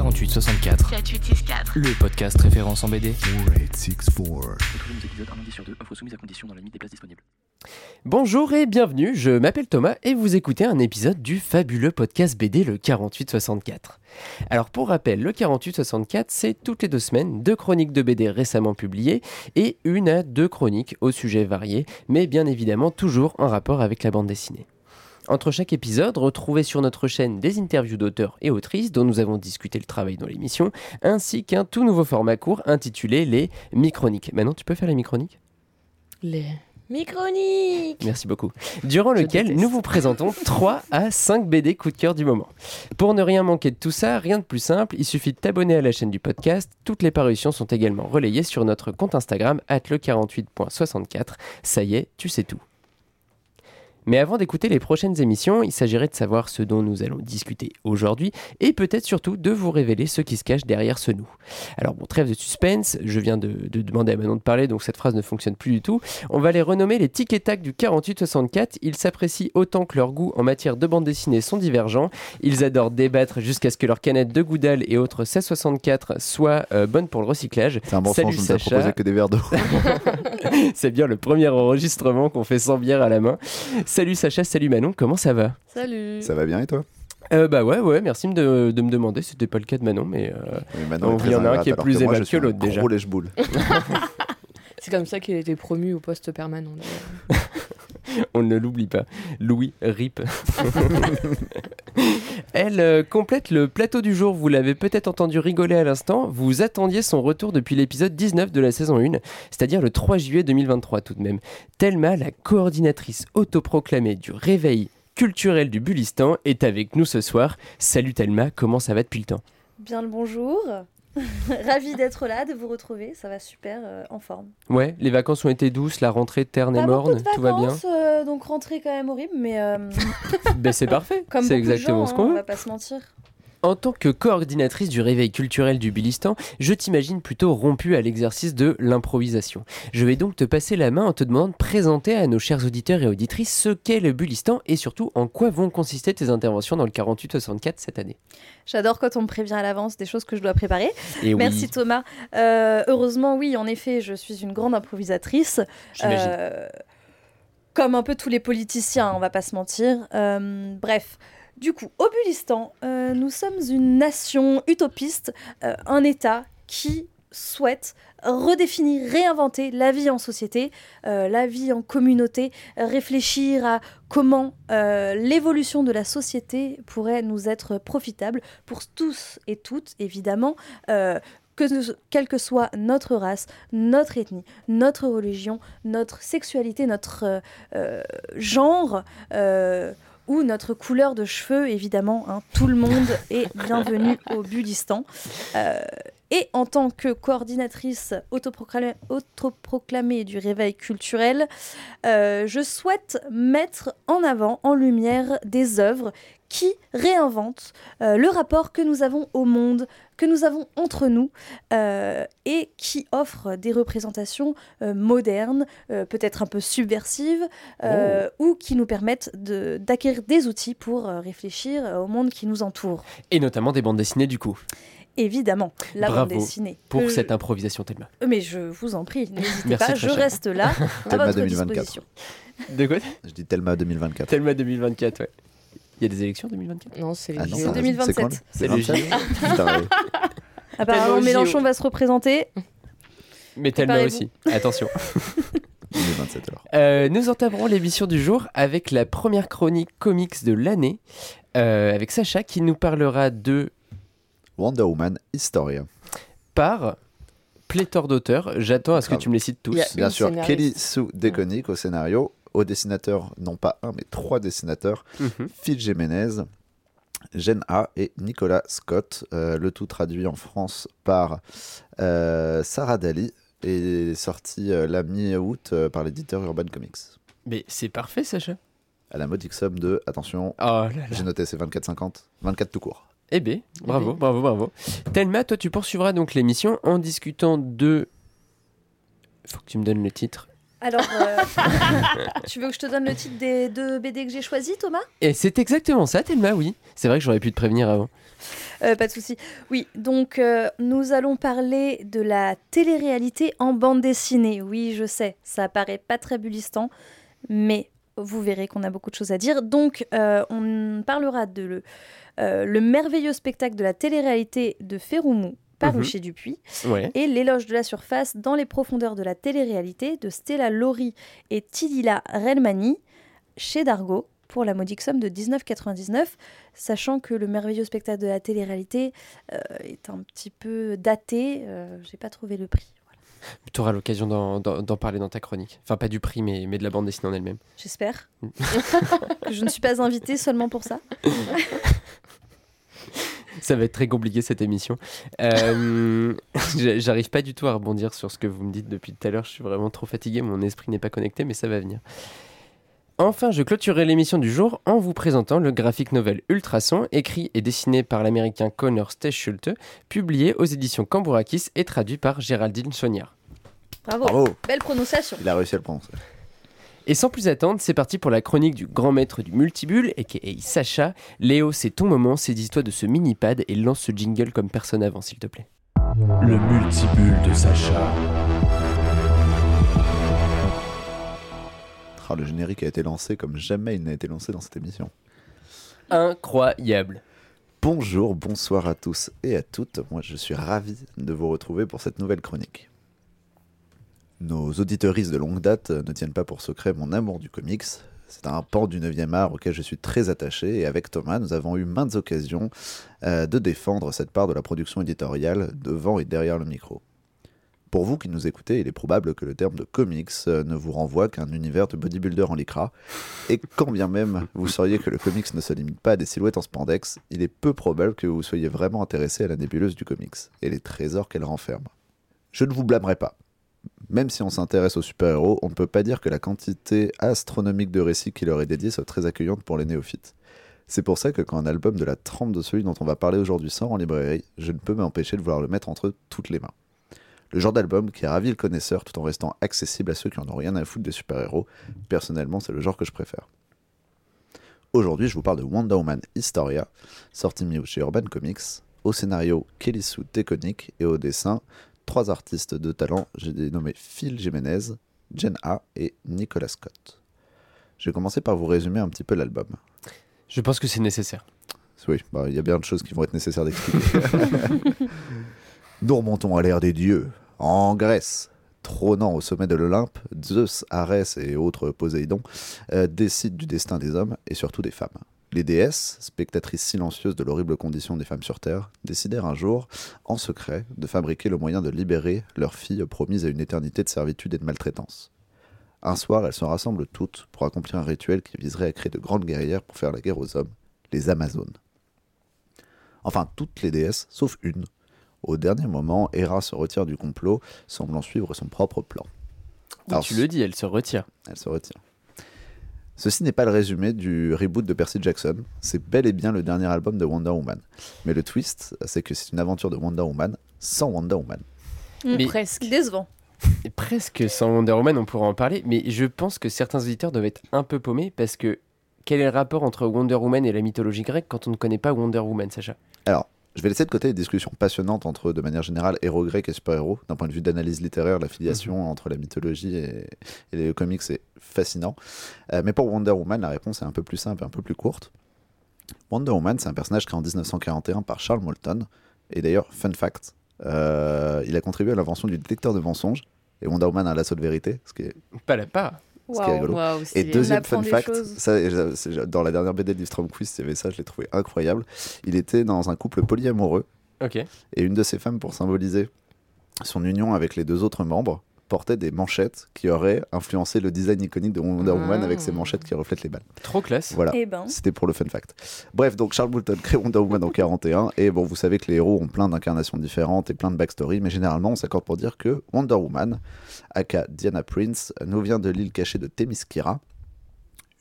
4864, 4864. le podcast référence en BD. 4864. Retrouvez nos épisodes un lundi sur deux, offre soumise à condition dans la limite des places disponibles. Bonjour et bienvenue, je m'appelle Thomas et vous écoutez un épisode du fabuleux podcast BD le 4864. Alors pour rappel, le 4864 c'est toutes les deux semaines deux chroniques de BD récemment publiées et une à deux chroniques au sujet variés, mais bien évidemment toujours en rapport avec la bande dessinée. Entre chaque épisode, retrouvez sur notre chaîne des interviews d'auteurs et autrices dont nous avons discuté le travail dans l'émission, ainsi qu'un tout nouveau format court intitulé les Microniques. Maintenant, tu peux faire les Microniques? Les Microniques Merci beaucoup. Durant Je lequel déteste. nous vous présentons 3 à 5 BD coup de cœur du moment. Pour ne rien manquer de tout ça, rien de plus simple, il suffit de t'abonner à la chaîne du podcast. Toutes les parutions sont également relayées sur notre compte Instagram, le48.64. Ça y est, tu sais tout. Mais avant d'écouter les prochaines émissions, il s'agirait de savoir ce dont nous allons discuter aujourd'hui et peut-être surtout de vous révéler ce qui se cache derrière ce nous. Alors bon, trêve de suspense, je viens de, de demander à Manon de parler donc cette phrase ne fonctionne plus du tout. On va les renommer les tic et tac du 48-64. Ils s'apprécient autant que leurs goûts en matière de bande dessinée sont divergents. Ils adorent débattre jusqu'à ce que leurs canettes de Goudal et autres 1664 soient euh, bonnes pour le recyclage. C'est un bon Salut sens, je proposé que des verres d'eau. C'est bien le premier enregistrement qu'on fait sans bière à la main. Salut Sacha, salut Manon, comment ça va? Salut Ça va bien et toi? Euh, Bah ouais, ouais, merci de, de me demander. C'était pas le cas de Manon, mais euh, il y en a un qui est plus aimable que l'autre, un déjà. Gros lèche-boule. C'est comme ça qu'il a été promu au poste permanent. on ne l'oublie pas. Louis Rip. Elle euh, complète le plateau du jour. Vous l'avez peut-être entendu rigoler à l'instant. Vous attendiez son retour depuis l'épisode 19 de la saison 1, c'est-à-dire le 3 juillet 2023 tout de même. Thelma, la coordinatrice autoproclamée du réveil culturel du Bulistan, est avec nous ce soir. Salut Thelma, comment ça va depuis le temps? Bien le bonjour. Ravi d'être là, de vous retrouver. Ça va super, euh, en forme. Ouais, les vacances ont été douces, la rentrée terne et Pas morne, de tout va bien. euh, donc rentrée quand même horrible, mais euh, Ben c'est parfait, comme c'est exactement gens, ce hein, qu'on on veut. va pas se mentir. En tant que coordinatrice du réveil culturel du Bulistan, je t'imagine plutôt rompue à l'exercice de l'improvisation. Je vais donc te passer la main en te demandant de présenter à nos chers auditeurs et auditrices ce qu'est le Bulistan et surtout en quoi vont consister tes interventions dans le 48-64 cette année. J'adore quand on me prévient à l'avance des choses que je dois préparer. Et Merci oui, Thomas. Euh, heureusement, oui, en effet, je suis une grande improvisatrice. Euh, comme un peu tous les politiciens, on va pas se mentir. Euh, bref. Du coup, au Bulistan, euh, nous sommes une nation utopiste, euh, un État qui souhaite redéfinir, réinventer la vie en société, euh, la vie en communauté, réfléchir à comment l'évolution de la société pourrait nous être profitable pour tous et toutes, évidemment. que, quelle que soit notre race, notre ethnie, notre religion, notre sexualité, notre genre ou notre couleur de cheveux, évidemment. hein. tout le monde est bienvenu au Bulistan. Euh, et en tant que coordinatrice autoproclamée, autoproclamée du réveil culturel, euh, je souhaite mettre en avant, en lumière, des œuvres qui réinventent euh, le rapport que nous avons au monde, que nous avons entre nous, euh, et qui offrent des représentations modernes, peut-être un peu subversives, euh, ou qui nous permettent de- d'acquérir des outils pour réfléchir au monde qui nous entoure. Et notamment des bandes dessinées du coup, Évidemment, la Bravo bande dessinée. pour Que cette improvisation Thelma. Mais je vous en prie, n'hésitez pas, je cher. reste là à Thelma votre 2024. disposition. De quoi Je dis Thelma 2024. Thelma 2024, ouais. Il y a des élections 2024 Non, c'est les Ah non, ça- 2027. c'est le- C'est le 27? Putain, ouais. Apparemment, Mélenchon va se représenter. Mais Thelma aussi, attention. 2027 alors. Euh, nous entamerons l'émission du jour avec la première chronique comics de l'année, euh, avec Sacha qui nous parlera de Wonder Woman Historia. par pléthore d'auteurs. J'attends à ce que Grave. tu me les cites tous. Bien sûr, scénariste. Kelly Sue DeConnick au scénario, au dessinateur, non pas un, mais trois dessinateurs, Mhm. Phil Jiménez, Jen A et Nicolas Scott, euh, le tout traduit en France par euh, Sarah Daly et sorti euh, la mi-août euh, par l'éditeur Urban Comics. Mais c'est parfait, Sacha. À la modique somme de, attention, Oh j'ai noté c'est 24,50, 24 tout court. Eh bien, bravo, Eh bravo, bravo. Thelma, toi, tu poursuivras donc l'émission en discutant de. Faut que tu me donnes le titre. Alors, euh, tu veux que je te donne le titre des deux BD que j'ai choisis, Thomas? Et c'est exactement ça, Thelma, oui. C'est vrai que j'aurais pu te prévenir avant. Euh, Pas de souci. Oui, donc euh, nous allons parler de la télé-réalité en bande dessinée. Oui, je sais, ça paraît pas très bullistant, mais vous verrez qu'on a beaucoup de choses à dire. Donc, euh, on parlera de le, euh, le merveilleux spectacle de la télé-réalité de Féroumou, paru Mhm. chez Dupuis. Ouais. et L'éloge de la surface dans les profondeurs de la télé-réalité de Stella Lori et Tilila Relmani chez Dargo pour la modique somme de 19,99, sachant que le merveilleux spectacle de la télé-réalité euh, est un petit peu daté. euh, J'ai pas trouvé le prix. Tu auras l'occasion d'en- parler dans ta chronique. Enfin, pas du prix, mais, mais de la bande dessinée en elle-même. J'espère que je ne suis pas invitée seulement pour ça. Ça va être très compliqué cette émission. Euh, j'a- J'arrive pas du tout à rebondir sur ce que vous me dites depuis tout à l'heure. Je suis vraiment trop fatigué. Mon esprit n'est pas connecté, mais ça va venir. Enfin, je clôturerai l'émission du jour en vous présentant le graphic novel Ultrason, écrit et dessiné par l'américain Connor Stechschulte, publié aux éditions Cambourakis et traduit par Géraldine Chauniard. Bravo, Bravo, belle prononciation. il a réussi à le prononcer. Et sans plus attendre, c'est parti pour la chronique du grand maître du multibule, et Sacha. Léo, c'est ton moment, saisis-toi de ce mini-pad et lance ce jingle comme personne avant, s'il te plaît. Le multibule de Sacha. Ah, le générique a été lancé comme jamais il n'a été lancé dans cette émission. Incroyable. Bonjour, bonsoir à tous et à toutes. Moi, je suis ravi de vous retrouver pour cette nouvelle chronique. Nos auditeuristes de longue date ne tiennent pas pour secret mon amour du comics. C'est un pan du 9e art auquel je suis très attaché et avec Thomas, nous avons eu maintes occasions euh, de défendre cette part de la production éditoriale devant et derrière le micro. Pour vous qui nous écoutez, il est probable que le terme de comics euh, ne vous renvoie qu'à un univers de bodybuilder en lycra, et quand bien même vous sauriez que le comics ne se limite pas à des silhouettes en spandex, il est peu probable que vous soyez vraiment intéressé à la nébuleuse du comics et les trésors qu'elle renferme. Je ne vous blâmerai pas. Même si on s'intéresse aux super-héros, on ne peut pas dire que la quantité astronomique de récits qui leur est dédiée soit très accueillante pour les néophytes. C'est pour ça que quand un album de la trempe de celui dont on va parler aujourd'hui sort en librairie, je ne peux m'empêcher de vouloir le mettre entre toutes les mains. Le genre d'album qui ravit le connaisseur tout en restant accessible à ceux qui en ont rien à foutre des super-héros. Personnellement, c'est le genre que je préfère. Aujourd'hui, je vous parle de Wonder Woman Historia, sorti mi chez Urban Comics, au scénario Kelly Sue Teconic et au dessin trois artistes de talent, j'ai dénommé Phil Jiménez, Jen A et Nicolas Scott. Je vais commencer par vous résumer un petit peu l'album. Je pense que c'est nécessaire. Oui, bah, il y a bien de choses qui vont être nécessaires d'expliquer. Nous remontons à l'ère des dieux, en Grèce. Trônant au sommet de l'Olympe, Zeus, Arès et autres Poséidon euh, décident du destin des hommes et surtout des femmes. Les déesses, spectatrices silencieuses de l'horrible condition des femmes sur Terre, décidèrent un jour, en secret, de fabriquer le moyen de libérer leurs filles promises à une éternité de servitude et de maltraitance. Un soir, elles se rassemblent toutes pour accomplir un rituel qui viserait à créer de grandes guerrières pour faire la guerre aux hommes, les Amazones. Enfin, toutes les déesses, sauf une. Au dernier moment, Hera se retire du complot, semblant suivre son propre plan. Alors, tu le dis, elle se retire. Elle se retire. Ceci n'est pas le résumé du reboot de Percy Jackson, c'est bel et bien le dernier album de Wonder Woman. Mais le twist, c'est que c'est une aventure de Wonder Woman sans Wonder Woman. Mais- Presque. Décevant. Et presque sans Wonder Woman, on pourra en parler, mais je pense que certains auditeurs doivent être un peu paumés parce que quel est le rapport entre Wonder Woman et la mythologie grecque quand on ne connaît pas Wonder Woman, Sacha? Alors, je vais laisser de côté les discussions passionnantes entre, de manière générale, héros grecs et super-héros. D'un point de vue d'analyse littéraire, la filiation entre la mythologie et, et les comics est fascinant. Euh, mais pour Wonder Woman, la réponse est un peu plus simple et un peu plus courte. Wonder Woman, c'est un personnage créé en 1941 par Charles Moulton. Et d'ailleurs, fun fact, euh, il a contribué à l'invention du détecteur de mensonges. Et Wonder Woman a lasso de vérité, ce qui est Pas la Ce qui est rigolo. Et deuxième fun fact, ça, dans la dernière BD de Strom Quiz, il y avait ça, je l'ai trouvé incroyable. Il était dans un couple polyamoureux Ok. et une de ses femmes, pour symboliser son union avec les deux autres membres, portait des manchettes qui auraient influencé le design iconique de Wonder Woman Ah. avec ces manchettes qui reflètent les balles. Trop classe. Voilà. Eh ben. C'était pour le fun fact. Bref, donc Charles Boulton crée Wonder Woman en 41 et bon, vous savez que les héros ont plein d'incarnations différentes et plein de backstory, mais généralement on s'accorde pour dire que Wonder Woman, aka Diana Prince, nous vient de l'île cachée de Themyscira,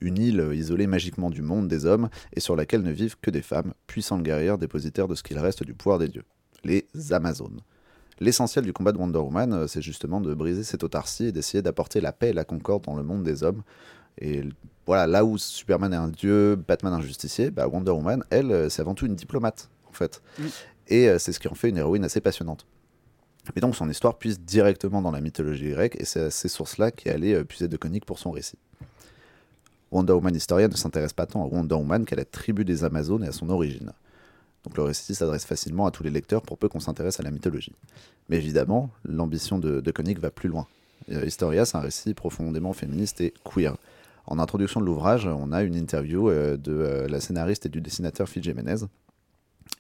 une île isolée magiquement du monde des hommes et sur laquelle ne vivent que des femmes, puissantes guerrières dépositaires de ce qu'il reste du pouvoir des dieux, les Amazones. L'essentiel du combat de Wonder Woman, euh, c'est justement de briser cette autarcie et d'essayer d'apporter la paix et la concorde dans le monde des hommes. Et voilà, là où Superman est un dieu, Batman un justicier, bah, Wonder Woman, elle, euh, c'est avant tout une diplomate, en fait. Oui. Et euh, c'est ce qui en fait une héroïne assez passionnante. Et donc son histoire puise directement dans la mythologie grecque, et c'est à ces sources-là qu'est allé puiser de conique pour son récit. Wonder Woman Historia ne s'intéresse pas tant à Wonder Woman qu'à la tribu des Amazones et à son origine. Donc le récit s'adresse facilement à tous les lecteurs pour peu qu'on s'intéresse à la mythologie. Mais évidemment, l'ambition de, de Koenig va plus loin. Euh, Historia, c'est un récit profondément féministe et queer. En introduction de l'ouvrage, on a une interview euh, de euh, la scénariste et du dessinateur Phil Jiménez.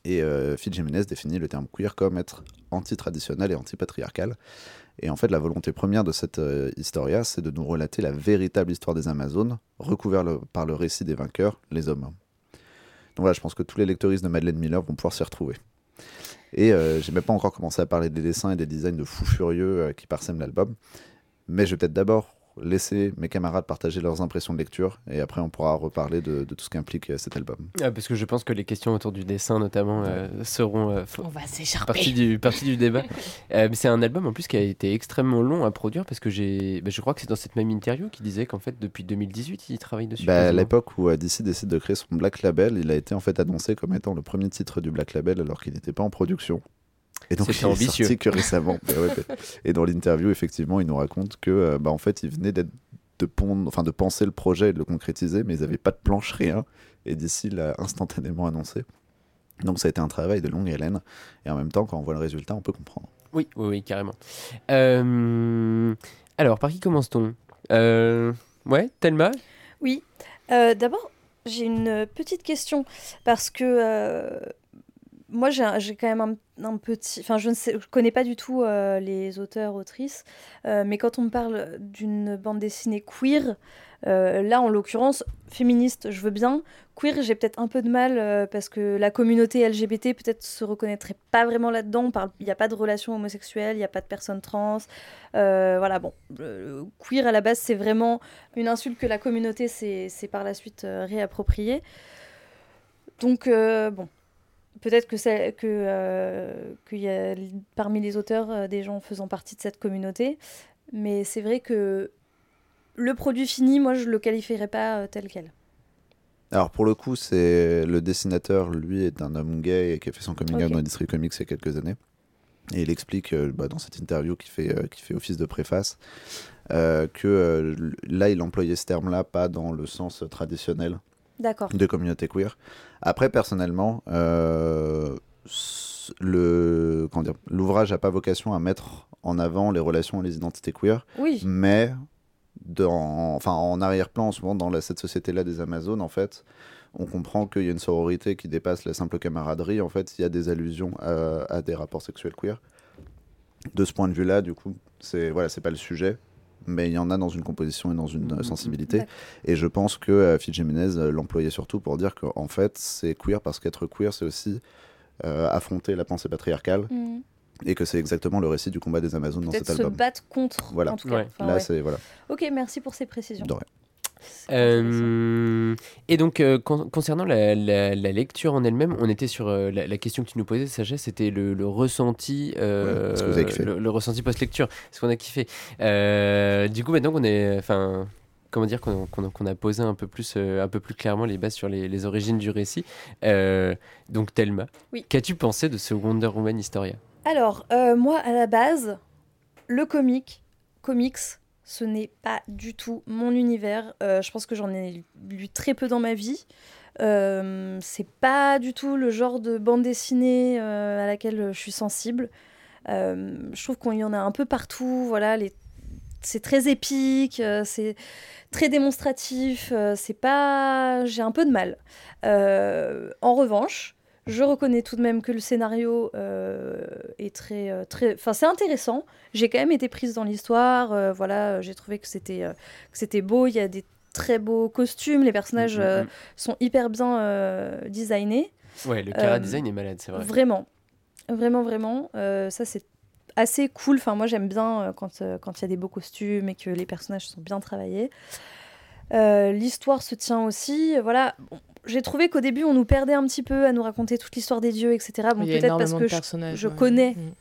Et Phil Jiménez définit le terme queer comme être anti-traditionnel et anti-patriarcal. Et en fait, la volonté première de cette Historia, c'est de nous relater la véritable histoire des Amazones, recouverte par le récit des vainqueurs, les hommes. Donc voilà, je pense que tous les lecteuristes de Madeleine Miller vont pouvoir s'y retrouver. Et euh, j'ai même pas encore commencé à parler des dessins et des designs de fous furieux euh, qui parsèment l'album. Mais je vais peut-être d'abord laisser mes camarades partager leurs impressions de lecture et après on pourra reparler de, de tout ce qu'implique euh, cet album. Ah, parce que je pense que les questions autour du dessin, notamment, euh, seront euh, On va partie du, partie du débat. Euh, mais c'est un album en plus qui a été extrêmement long à produire parce que j'ai, bah, je crois que c'est dans cette même interview qui disait qu'en fait depuis 2018 il travaille dessus. Bah, à l'époque où DC décide de créer son Black Label, il a été en fait annoncé comme étant le premier titre du Black Label alors qu'il n'était pas en production. Et donc il est ambitieux. sorti que récemment. Mais ouais, mais- Et dans l'interview, effectivement, il nous raconte que euh, bah, en fait, il venait d'être de pondre, enfin de penser le projet et de le concrétiser, mais ils n'avaient pas de planche, rien. Et DC l'a instantanément annoncé. Donc ça a été un travail de longue haleine. Et en même temps, quand on voit le résultat, on peut comprendre. Oui, oui, oui, carrément. Euh, alors, par qui commence-t-on? Euh, Ouais, Thelma? Oui. Euh, D'abord, j'ai une petite question parce que euh, moi, j'ai quand même un, petit. Enfin, je ne sais, je connais pas du tout euh, les auteurs, autrices, euh, mais quand on me parle d'une bande dessinée queer, euh, là, en l'occurrence, féministe, je veux bien. Queer, j'ai peut-être un peu de mal parce que la communauté LGBT peut-être se reconnaîtrait pas vraiment là-dedans. Il n'y a pas de relation homosexuelle, il n'y a pas de personnes trans. Voilà, bon. Queer, à la base, c'est vraiment une insulte que la communauté s'est par la suite réappropriée. Donc, bon, peut-être que c'est que euh, qu'il y a parmi les auteurs euh, des gens faisant partie de cette communauté, mais c'est vrai que le produit fini, moi, je le qualifierais pas euh, tel quel. Alors pour le coup, c'est le dessinateur, lui, est un homme gay et qui a fait son coming out Ok. dans l'industrie comics il y a quelques années. Et il explique euh, bah, dans cette interview qui fait, euh, qui fait office de préface euh, que là, il employait ce terme-là pas dans le sens traditionnel D'accord. de communauté queer. Après, personnellement, euh, le comment dire, l'ouvrage n'a pas vocation à mettre en avant les relations et les identités queer, Oui. mais dans, enfin, en arrière-plan, souvent dans la- cette société-là des Amazones, en fait, on comprend qu'il y a une sororité qui dépasse la simple camaraderie. En fait, il y a des allusions à, à des rapports sexuels queer. De ce point de vue-là, du coup, c'est voilà, c'est pas le sujet, mais il y en a dans une composition et dans une euh, sensibilité. D'accord. Et je pense que euh, Phil Jiménez euh, l'employait surtout pour dire qu'en fait, c'est queer parce qu'être queer, c'est aussi euh, affronter la pensée patriarcale Mhm. et que c'est exactement le récit du combat des Amazones dans Peut-être cet se album. battre contre, Voilà. en tout cas. Ouais. Enfin, Là, ouais. c'est voilà. Ok, merci pour ces précisions. De rien. Euh, et donc, euh, con- concernant la, la- la lecture en elle-même, on était sur euh, la, la question que tu nous posais, Sagesse, c'était le, le ressenti, euh, Ouais, est-ce que vous avez kiffé le, le ressenti post-lecture. Est-ce qu'on a kiffé Euh, Du coup, maintenant qu'on est, enfin, comment dire, qu'on a posé un peu plus, euh, un peu plus clairement les bases sur les, les origines du récit. euh, donc, Thelma, Oui. qu'as-tu pensé de ce Wonder Woman Historia? Alors, euh, moi, à la base, le comic, comics, ce n'est pas du tout mon univers. Euh, je pense que j'en ai lu très peu dans ma vie. Euh, c'est pas du tout le genre de bande dessinée euh, à laquelle je suis sensible. Je trouve qu'il y en a un peu partout. Voilà, c'est très épique, c'est très démonstratif. c'est pas, j'ai un peu de mal. En revanche, je reconnais tout de même que le scénario euh, est très, euh, très, enfin c'est intéressant. J'ai quand même été prise dans l'histoire. euh, voilà, j'ai trouvé que c'était, euh, que c'était beau. Il y a des très beaux costumes. Les personnages Mm, mm, mm. sont hyper bien designés. Ouais, le cara design est malade, c'est vrai. Vraiment, vraiment, vraiment. Ça, c'est assez cool. Enfin, moi, j'aime bien quand quand il y a des beaux costumes et que les personnages sont bien travaillés. L'histoire se tient aussi. Voilà. Bon, J'ai trouvé qu'au début, on nous perdait un petit peu à nous raconter toute l'histoire des dieux, etc. Bon, peut-être parce que je, personnages. je ouais. connais Mm.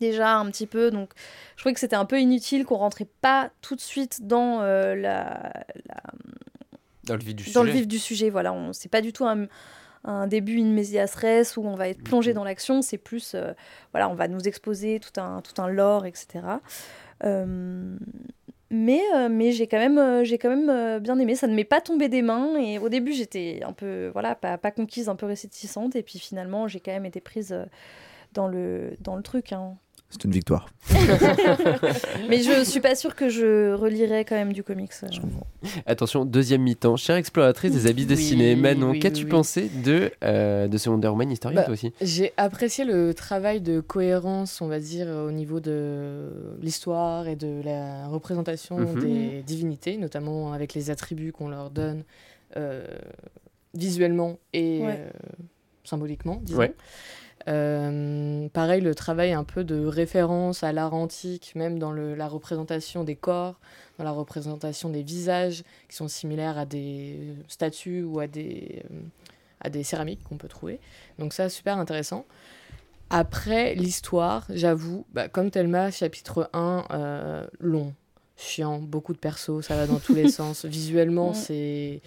déjà un petit peu. Donc, je trouvais que c'était un peu inutile qu'on rentrait pas tout de suite dans euh, la, la- Dans le vif du dans le sujet. vif du sujet. Voilà, on c'est pas du tout un, un début in medias res où on va être plongé dans l'action. C'est plus, euh, voilà, on va nous exposer tout un tout un lore, etc. Euh, mais euh, mais j'ai quand même euh, j'ai quand même euh, bien aimé. Ça ne m'est pas tombé des mains et au début j'étais un peu voilà pas, conquise, un peu réticente et puis finalement j'ai quand même été prise dans le dans le truc. hein. C'est une victoire. Mais je suis pas sûre que je relirais quand même du comics. euh. Je comprends. Attention, deuxième mi-temps. Chère exploratrice des abysses Oui, dessinés, Manon, oui, qu'as-tu oui. pensé de, euh, de ce Wonder Woman Historia Bah, toi aussi? J'ai apprécié le travail de cohérence, on va dire, au niveau de l'histoire et de la représentation Mhm. des divinités, notamment avec les attributs qu'on leur donne euh, visuellement et Ouais. euh, symboliquement, disons. Ouais. Euh, pareil, le travail un peu de référence à l'art antique, même dans le- la représentation des corps, dans la représentation des visages, qui sont similaires à des statues ou à des, euh, à des céramiques qu'on peut trouver. Donc ça, super intéressant. Après, l'histoire, j'avoue, bah, comme Thelma, chapitre 1, euh, long, chiant, beaucoup de persos, ça va dans tous les sens. Visuellement, c'est...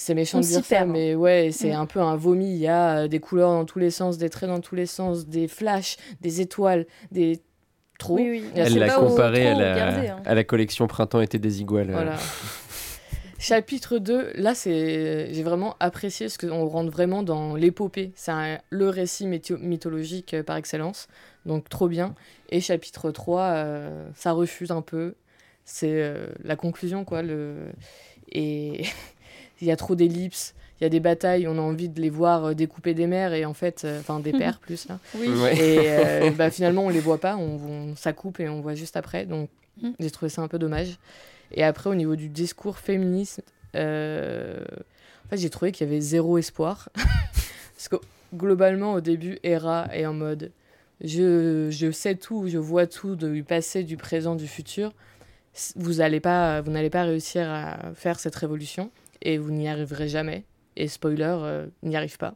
C'est méchant de dire s'y ça, perd, hein. mais ouais, c'est Mm. un peu un vomi. Il y a euh, des couleurs dans tous les sens, des traits dans tous les sens, des flashs, des étoiles, des... Trop. Oui, oui. Elle l'a au- comparé à la, hein. à la collection Printemps été des iguales. euh. Voilà. Chapitre 2, là, c'est j'ai vraiment apprécié parce qu'on rentre vraiment dans l'épopée. C'est un- le récit mytho- mythologique euh, par excellence. Donc, trop bien. Et chapitre 3, euh, ça refuse un peu. C'est euh, la conclusion, quoi. Le... Et il y a trop d'ellipses. Il y a des batailles, on a envie de les voir euh, découper des mers et en fait, euh, enfin des pères plus là. Oui. Ouais. Et euh, bah, finalement, on les voit pas, on, on- ça coupe et on voit juste après. Donc, Mm. j'ai trouvé ça un peu dommage. Et après, au niveau du discours féministe, euh, en fait, j'ai trouvé qu'il y avait zéro espoir. Parce que globalement, au début, Hera est en mode je, je sais tout, je vois tout du passé, du présent, du futur. Pas, vous n'allez pas réussir à faire cette révolution et vous n'y arriverez jamais. Et spoiler, euh, n'y arrive pas.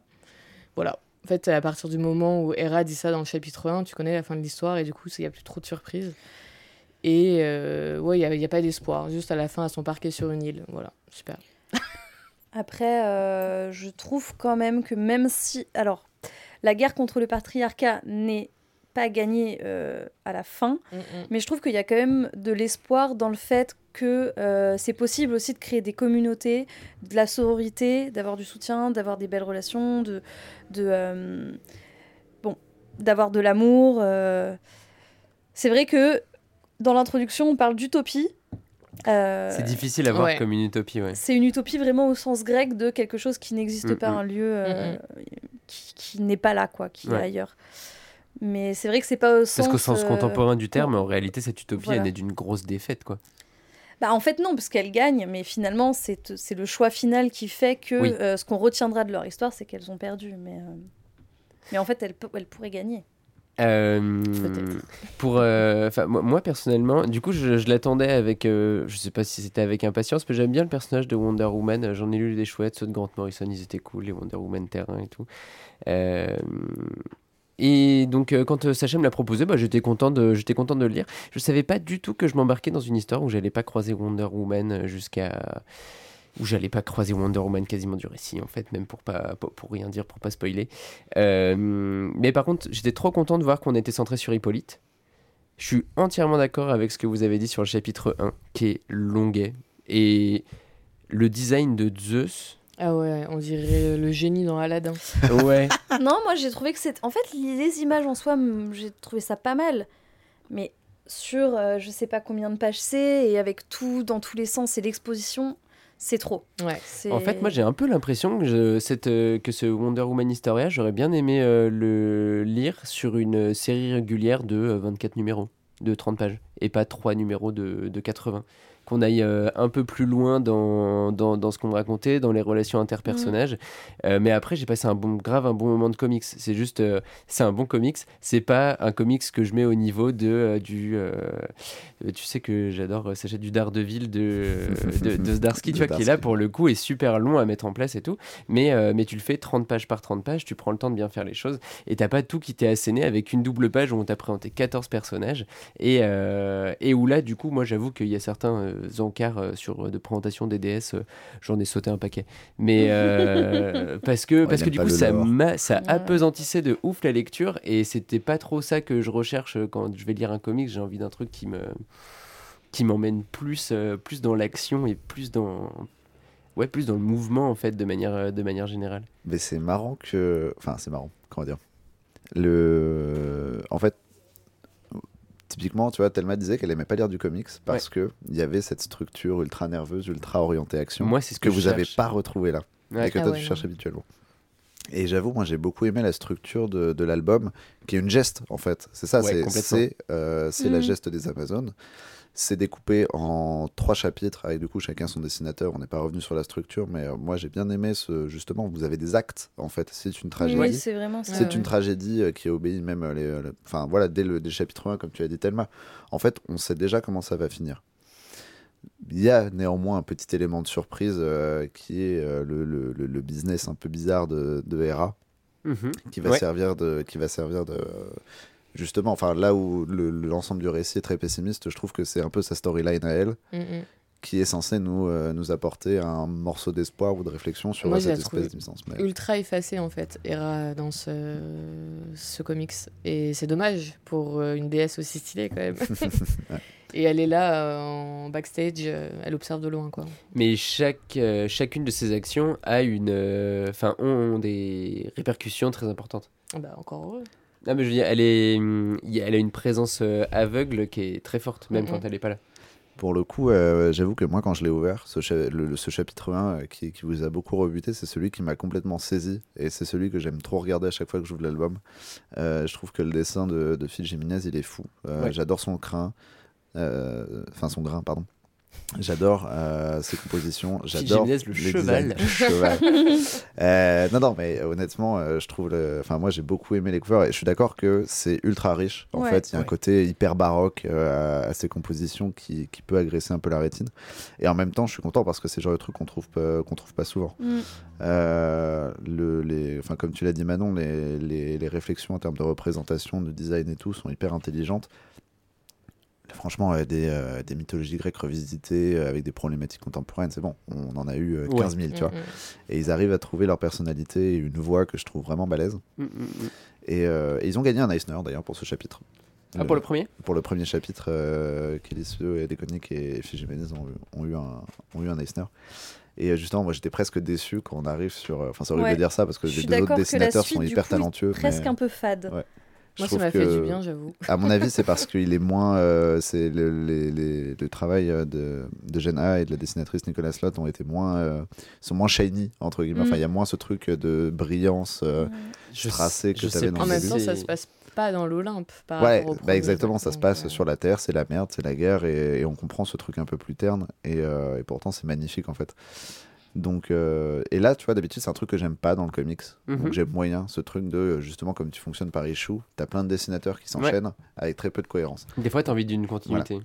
Voilà. En fait, à partir du moment où Hera dit ça dans le chapitre 1, tu connais la fin de l'histoire et du coup, il n'y a plus trop de surprises. Et euh, ouais, il n'y a, pas d'espoir. Juste à la fin, elles sont parquées sur une île. Voilà, super. Après, euh, je trouve quand même que même si... Alors, la guerre contre le patriarcat n'est pas gagnée euh, à la fin, mais je trouve qu'il y a quand même de l'espoir dans le fait que euh, c'est possible aussi de créer des communautés, de la sororité, d'avoir du soutien, d'avoir des belles relations, de, de euh, bon, d'avoir de l'amour. euh. C'est vrai que dans l'introduction, on parle d'utopie. Euh, C'est difficile à voir ouais. comme une utopie, ouais. c'est une utopie vraiment au sens grec de quelque chose qui n'existe Mm, pas, mm. un lieu euh, Mm, qui, qui n'est pas là, quoi, qui Ouais. est ailleurs. Mais c'est vrai que c'est pas au sens. Parce qu'au sens euh, contemporain du terme, en réalité, cette utopie, Voilà. elle naît d'une grosse défaite, quoi. Bah, en fait, non, parce qu'elles gagnent, mais finalement, c'est le choix final qui fait que Oui. euh, ce qu'on retiendra de leur histoire, c'est qu'elles ont perdu. Mais, euh, mais en fait, elles, elles pourraient gagner. Euh, pour euh, moi, moi, personnellement du coup je, je l'attendais avec euh, je sais pas si c'était avec impatience mais j'aime bien le personnage de Wonder Woman j'en ai lu des chouettes ceux de Grant Morrison ils étaient cool les Wonder Woman terrain et tout Euh, et donc euh, quand euh, Sacha me l'a proposé bah, j'étais content de content de le lire. Je savais pas du tout que je m'embarquais dans une histoire où j'allais pas croiser Wonder Woman jusqu'à où j'allais pas croiser Wonder Woman quasiment du récit en fait même pour pas pour, rien dire pour pas spoiler. Euh, mais par contre j'étais trop content de voir qu'on était centré sur Hippolyte. Je suis entièrement d'accord avec ce que vous avez dit sur le chapitre 1 qui est longuet. Et le design de Zeus Ah ouais, on dirait le génie dans Aladdin. ouais non, moi, j'ai trouvé que c'est. En fait, les images en soi, j'ai trouvé ça pas mal. Mais sur euh, je sais pas combien de pages c'est, et avec tout dans tous les sens et l'exposition, c'est trop. Ouais. En fait, moi j'ai un peu l'impression que, je- cette, euh, que ce Wonder Woman Historia, j'aurais bien aimé euh, le lire sur une série régulière de euh, 24 numéros, de 30 pages, et pas 3 numéros de, de 80. Qu'on aille euh, un peu plus loin dans, dans, dans ce qu'on me racontait, dans les relations interpersonnages. Euh, mais après, j'ai passé un bon, grave un bon moment de comics. C'est juste, euh, c'est un bon comics. C'est pas un comics que je mets au niveau de du. tu sais que j'adore s'achète du Daredevil de, de, de Zdarsky, tu vois, qui est là pour le coup est super long à mettre en place et tout. Mais, mais tu le fais 30 pages par 30 pages, tu prends le temps de bien faire les choses et t'as pas tout qui t'est asséné avec une double page où on t'a présenté 14 personnages et, et où là, du coup, moi j'avoue qu'il y a certains euh, encarts euh, sur, de présentation des DS, euh, j'en ai sauté un paquet. Mais euh, parce que, Ouais, parce que du coup, ça, ça Ouais. appesantissait de ouf la lecture et c'était pas trop ça que je recherche euh, quand je vais lire un comics. J'ai envie d'un truc qui me qui m'emmène plus, euh, plus dans l'action et plus dans ouais plus dans le mouvement en fait de manière euh, de manière générale. Mais c'est marrant que. Enfin, c'est marrant, comment dire. Le. En fait, typiquement, tu vois, Thelma disait qu'elle aimait pas lire du comics parce que il y avait cette structure ultra nerveuse, ultra orientée action Moi c'est ce que, que, vous je avez cherche. pas retrouvé là. Ouais. et que Ah toi ouais, tu cherches habituellement. Et j'avoue, moi j'ai beaucoup aimé la structure de, de l'album, qui est une geste en fait. C'est ça, Ouais, c'est euh, c'est la Mhm. geste des Amazones. C'est découpé en trois chapitres, avec du coup chacun son dessinateur. On n'est pas revenu sur la structure, mais euh, moi j'ai bien aimé ce. Justement, vous avez des actes en fait. C'est une tragédie. Oui, c'est vraiment ça. C'est Ouais, une ouais. tragédie euh, qui obéit même euh, les, euh, le- enfin voilà dès le, dès chapitre 1 comme tu as dit Thelma. En fait, on sait déjà comment ça va finir. Il y a néanmoins un petit élément de surprise euh, qui est euh, le, le- le- le business un peu bizarre de, de Hera Mhm. qui va Ouais. servir de qui va servir de justement enfin là où le- l'ensemble du récit est très pessimiste, je trouve que c'est un peu sa storyline à elle Mm, mm. qui est censée nous euh, nous apporter un morceau d'espoir ou de réflexion sur Moi, cette espèce. Mais... ultra effacée en fait, Hera dans ce, ce comics. Et c'est dommage pour euh, une déesse aussi stylée quand même. Et elle est là euh, en backstage, euh, elle observe de loin quoi. Mais chaque euh, chacune de ces actions a une euh, enfin ont des répercussions très importantes. Ah Bah encore heureux. Non mais je veux dire elle est hum, elle a une présence euh, aveugle qui est très forte même quand elle est pas là. Pour le coup, euh, j'avoue que moi, quand je l'ai ouvert, ce, cha- le- le- ce chapitre 1 euh, qui, qui vous a beaucoup rebuté, c'est celui qui m'a complètement saisi. Et c'est celui que j'aime trop regarder à chaque fois que j'ouvre l'album. Euh, je trouve que le dessin de, de Phil Jiménez, il est fou. Euh, Ouais. J'adore son crin. euh, Enfin, son grain, pardon. J'adore euh, ses compositions. J'adore le les cheval. Euh, non, non, mais honnêtement, euh, je trouve. le- Enfin, moi, j'ai beaucoup aimé les couverts et je suis d'accord que c'est ultra riche. En Ouais. fait, il y a un côté hyper baroque euh, à, ces compositions qui, qui peut agresser un peu la rétine. Et en même temps, je suis content parce que c'est le genre de truc qu'on trouve pas, qu'on trouve pas souvent. Mm. Euh, le, les, enfin, comme tu l'as dit, Manon, les, les, les réflexions en termes de représentation, de design et tout sont hyper intelligentes. Franchement, euh, des, euh, des mythologies grecques revisitées euh, avec des problématiques contemporaines, c'est bon. On en a eu euh, Ouais. 15 000, tu vois. Mm, mm. Et ils arrivent à trouver leur personnalité et une voix que je trouve vraiment balèze. Mm, mm, mm. Et, euh, et ils ont gagné un Eisner d'ailleurs pour ce chapitre. Ah pour le premier? Pour le premier chapitre, euh, Sue et Deconic et ont, eu- ont, eu un, ont eu un Eisner. Et justement, moi j'étais presque déçu quand on arrive sur. Enfin, c'est horrible Ouais. de dire ça parce que Je les deux autres dessinateurs sont hyper coup, talentueux. Presque mais un peu fade. Ouais. Moi ça m'a fait du bien j'avoue. À mon avis, c'est parce qu'il est moins. euh, c'est le, les- les- le travail euh, de, de Gen A et de la dessinatrice Nicolas Slott ont été moins. euh, sont moins shiny, entre guillemets. Mm. Enfin, il y a moins ce truc de brillance. euh, Je tracé que je t'avais sais dans En le même début. temps ça se passe pas dans l'Olympe Ouais, bah exactement, ça se passe sur la Terre, c'est la merde, c'est la guerre, et, et on comprend ce truc un peu plus terne, et, euh, et pourtant c'est magnifique en fait. Donc, euh, et là, tu vois, d'habitude, c'est un truc que j'aime pas dans le comics. Mhm. Donc, j'aime moyen ce truc de, justement, comme tu fonctionnes par issue, t'as plein de dessinateurs qui s'enchaînent avec très peu de cohérence. Des fois, tu as envie d'une continuité.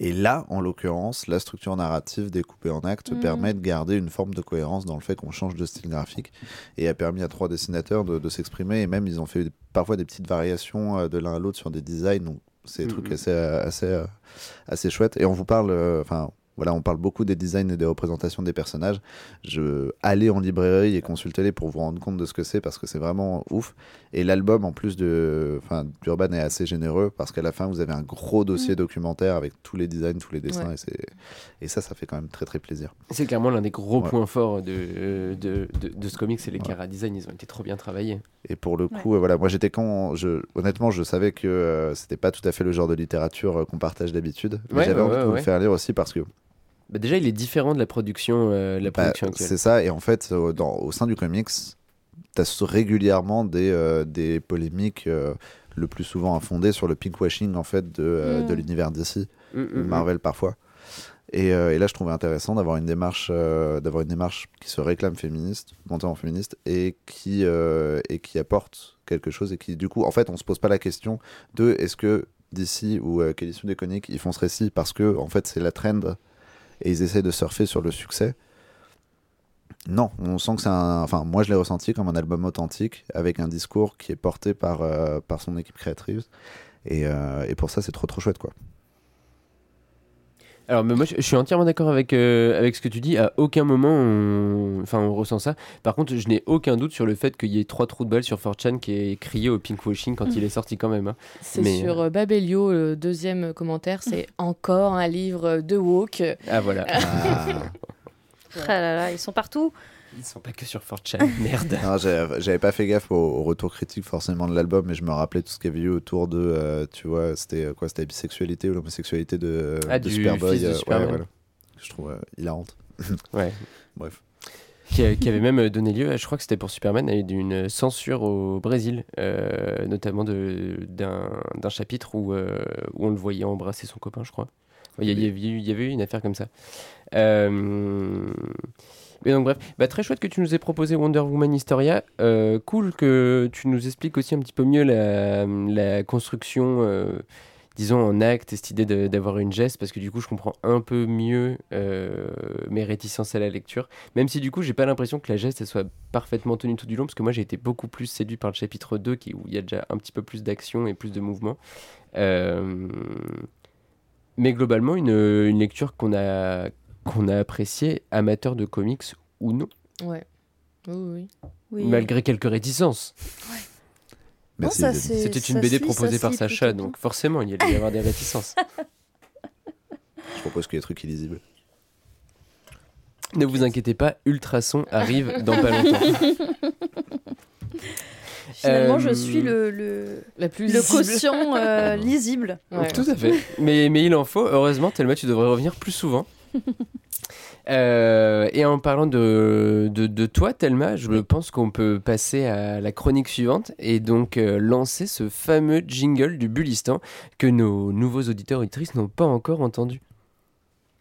Et là, en l'occurrence, la structure narrative découpée en actes Mhm. permet de garder une forme de cohérence dans le fait qu'on change de style graphique et a permis à trois dessinateurs de, de s'exprimer. Et même, ils ont fait parfois des petites variations euh, de l'un à l'autre sur des designs. Donc, c'est des trucs Mhm. assez, euh, assez, euh, assez chouettes. Et on vous parle, euh, enfin. Voilà, on parle beaucoup des designs et des représentations des personnages. Je allez en librairie et consultez-les pour vous rendre compte de ce que c'est parce que c'est vraiment ouf. Et l'album, en plus de, enfin, d'Urban est assez généreux parce qu'à la fin, vous avez un gros dossier documentaire avec tous les designs, tous les dessins, Ouais. et, c'est... et ça, ça fait quand même très très plaisir. C'est clairement l'un des gros Ouais. points forts de, de, de, de ce comic, c'est les cara design, ils ont été trop bien travaillés. Et pour le coup, euh, voilà, moi j'étais quand, je, honnêtement, je savais que euh, c'était pas tout à fait le genre de littérature euh, qu'on partage d'habitude, mais Ouais, j'avais ouais, envie de ouais, vous ouais. le faire lire aussi parce que Bah déjà, il est différent de la production, euh, la Bah, production actuelle. c'est ça, et en fait, euh, dans, au sein du comics, tu as régulièrement des, euh, des polémiques, euh, le plus souvent infondées, sur le pinkwashing en fait, de, de l'univers d'ici, Mm, mm, ou mm. Marvel parfois. Et, euh, et là, je trouvais intéressant d'avoir une démarche, euh, d'avoir une démarche qui se réclame féministe, montée en féministe, et qui euh, et qui apporte quelque chose et qui, du coup, en fait, on se pose pas la question de est-ce que d'ici ou euh, Kelly Sue ils font ce récit parce que en fait c'est la trend et ils essaient de surfer sur le succès. Non, on sent que c'est un. Enfin, moi je l'ai ressenti comme un album authentique avec un discours qui est porté par, euh, par son équipe créatrice. Et, euh, et pour ça, c'est trop trop chouette quoi. Alors, mais moi, je, je suis entièrement d'accord avec, euh, avec ce que tu dis. À aucun moment, on... Enfin, on ressent ça. Par contre, je n'ai aucun doute sur le fait qu'il y ait trois trous de balle sur 4chan qui est crié au pinkwashing quand il est sorti quand même. hein. C'est Mais- sur euh, Babelio, le deuxième commentaire, c'est encore un livre de woke. Ah, voilà. Ah là là, ils sont partout. Ils sont pas que sur 4chan. Merde. Non, j'avais pas fait gaffe au, au retour critique forcément de l'album, mais je me rappelais tout ce qu'il y avait eu autour de, euh, tu vois, c'était euh, quoi, c'était la bisexualité ou l'homosexualité de, Ah, de du Superboy. de euh, ouais, Superman. voilà. Je trouve euh, hilarante. Ouais. Bref. qui, avait même donné lieu, à- je crois que c'était pour Superman, à une censure au Brésil, euh, notamment d'un chapitre où, où on le voyait embrasser son copain, je crois. Il y, y avait eu- il y avait eu une affaire comme ça. Euh, Mais donc bref, bah, très chouette que tu nous aies proposé Wonder Woman Historia. Euh, cool que tu nous expliques aussi un petit peu mieux la, construction, euh, disons en acte, et cette idée d'avoir une geste, parce que du coup je comprends un peu mieux euh, mes réticences à la lecture. Même si du coup, j'ai pas l'impression que la geste soit parfaitement tenue tout du long, parce que moi j'ai été beaucoup plus séduit par le chapitre 2, qui, où il y a déjà un petit peu plus d'action et plus de mouvement. Mais globalement, une lecture qu'on a, qu'on a appréciée, amateur de comics ou non, Ouais. Oui, oui. Oui. malgré quelques réticences. C'est- C'était ça une BD proposée par Sacha, donc forcément, il y allait y avoir des réticences. Je propose qu'il y ait des trucs illisibles. ne vous inquiétez pas, Ultrason arrive dans pas longtemps. Finalement, Euh, je suis le, le, La plus le quotient euh, lisible. Ouais. Tout à fait. Mais, mais il en faut. Heureusement, Thelma, tu devrais revenir plus souvent. Euh, et en parlant de, de, de toi, Thelma, je pense qu'on peut passer à la chronique suivante et donc euh, lancer ce fameux jingle du Bulistan que nos nouveaux auditeurs et auditrices n'ont pas encore entendu.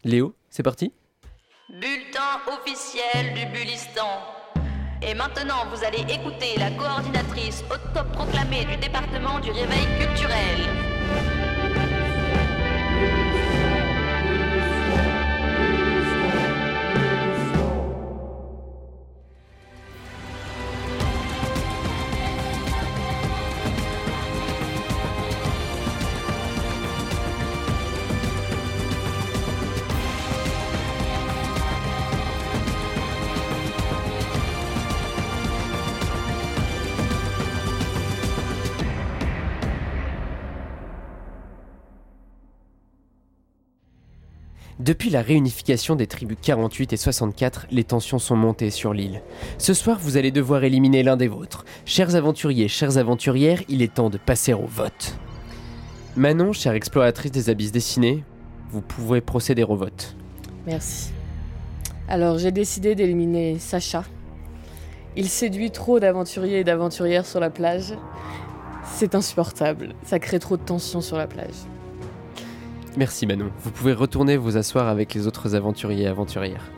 Léo, c'est parti? Bulletin officiel du Bulistan. Et maintenant, vous allez écouter la coordinatrice autoproclamée du département du réveil culturel. Depuis la réunification des tribus 48 et 64, les tensions sont montées sur l'île. Ce soir, vous allez devoir éliminer l'un des vôtres. Chers aventuriers, chères aventurières, il est temps de passer au vote. Manon, chère exploratrice des abysses dessinés, vous pouvez procéder au vote. Merci. Alors, j'ai décidé d'éliminer Sacha. Il séduit trop d'aventuriers et d'aventurières sur la plage. C'est insupportable. Ça crée trop de tension sur la plage. Merci Manon. Vous pouvez retourner vous asseoir avec les autres aventuriers et aventurières.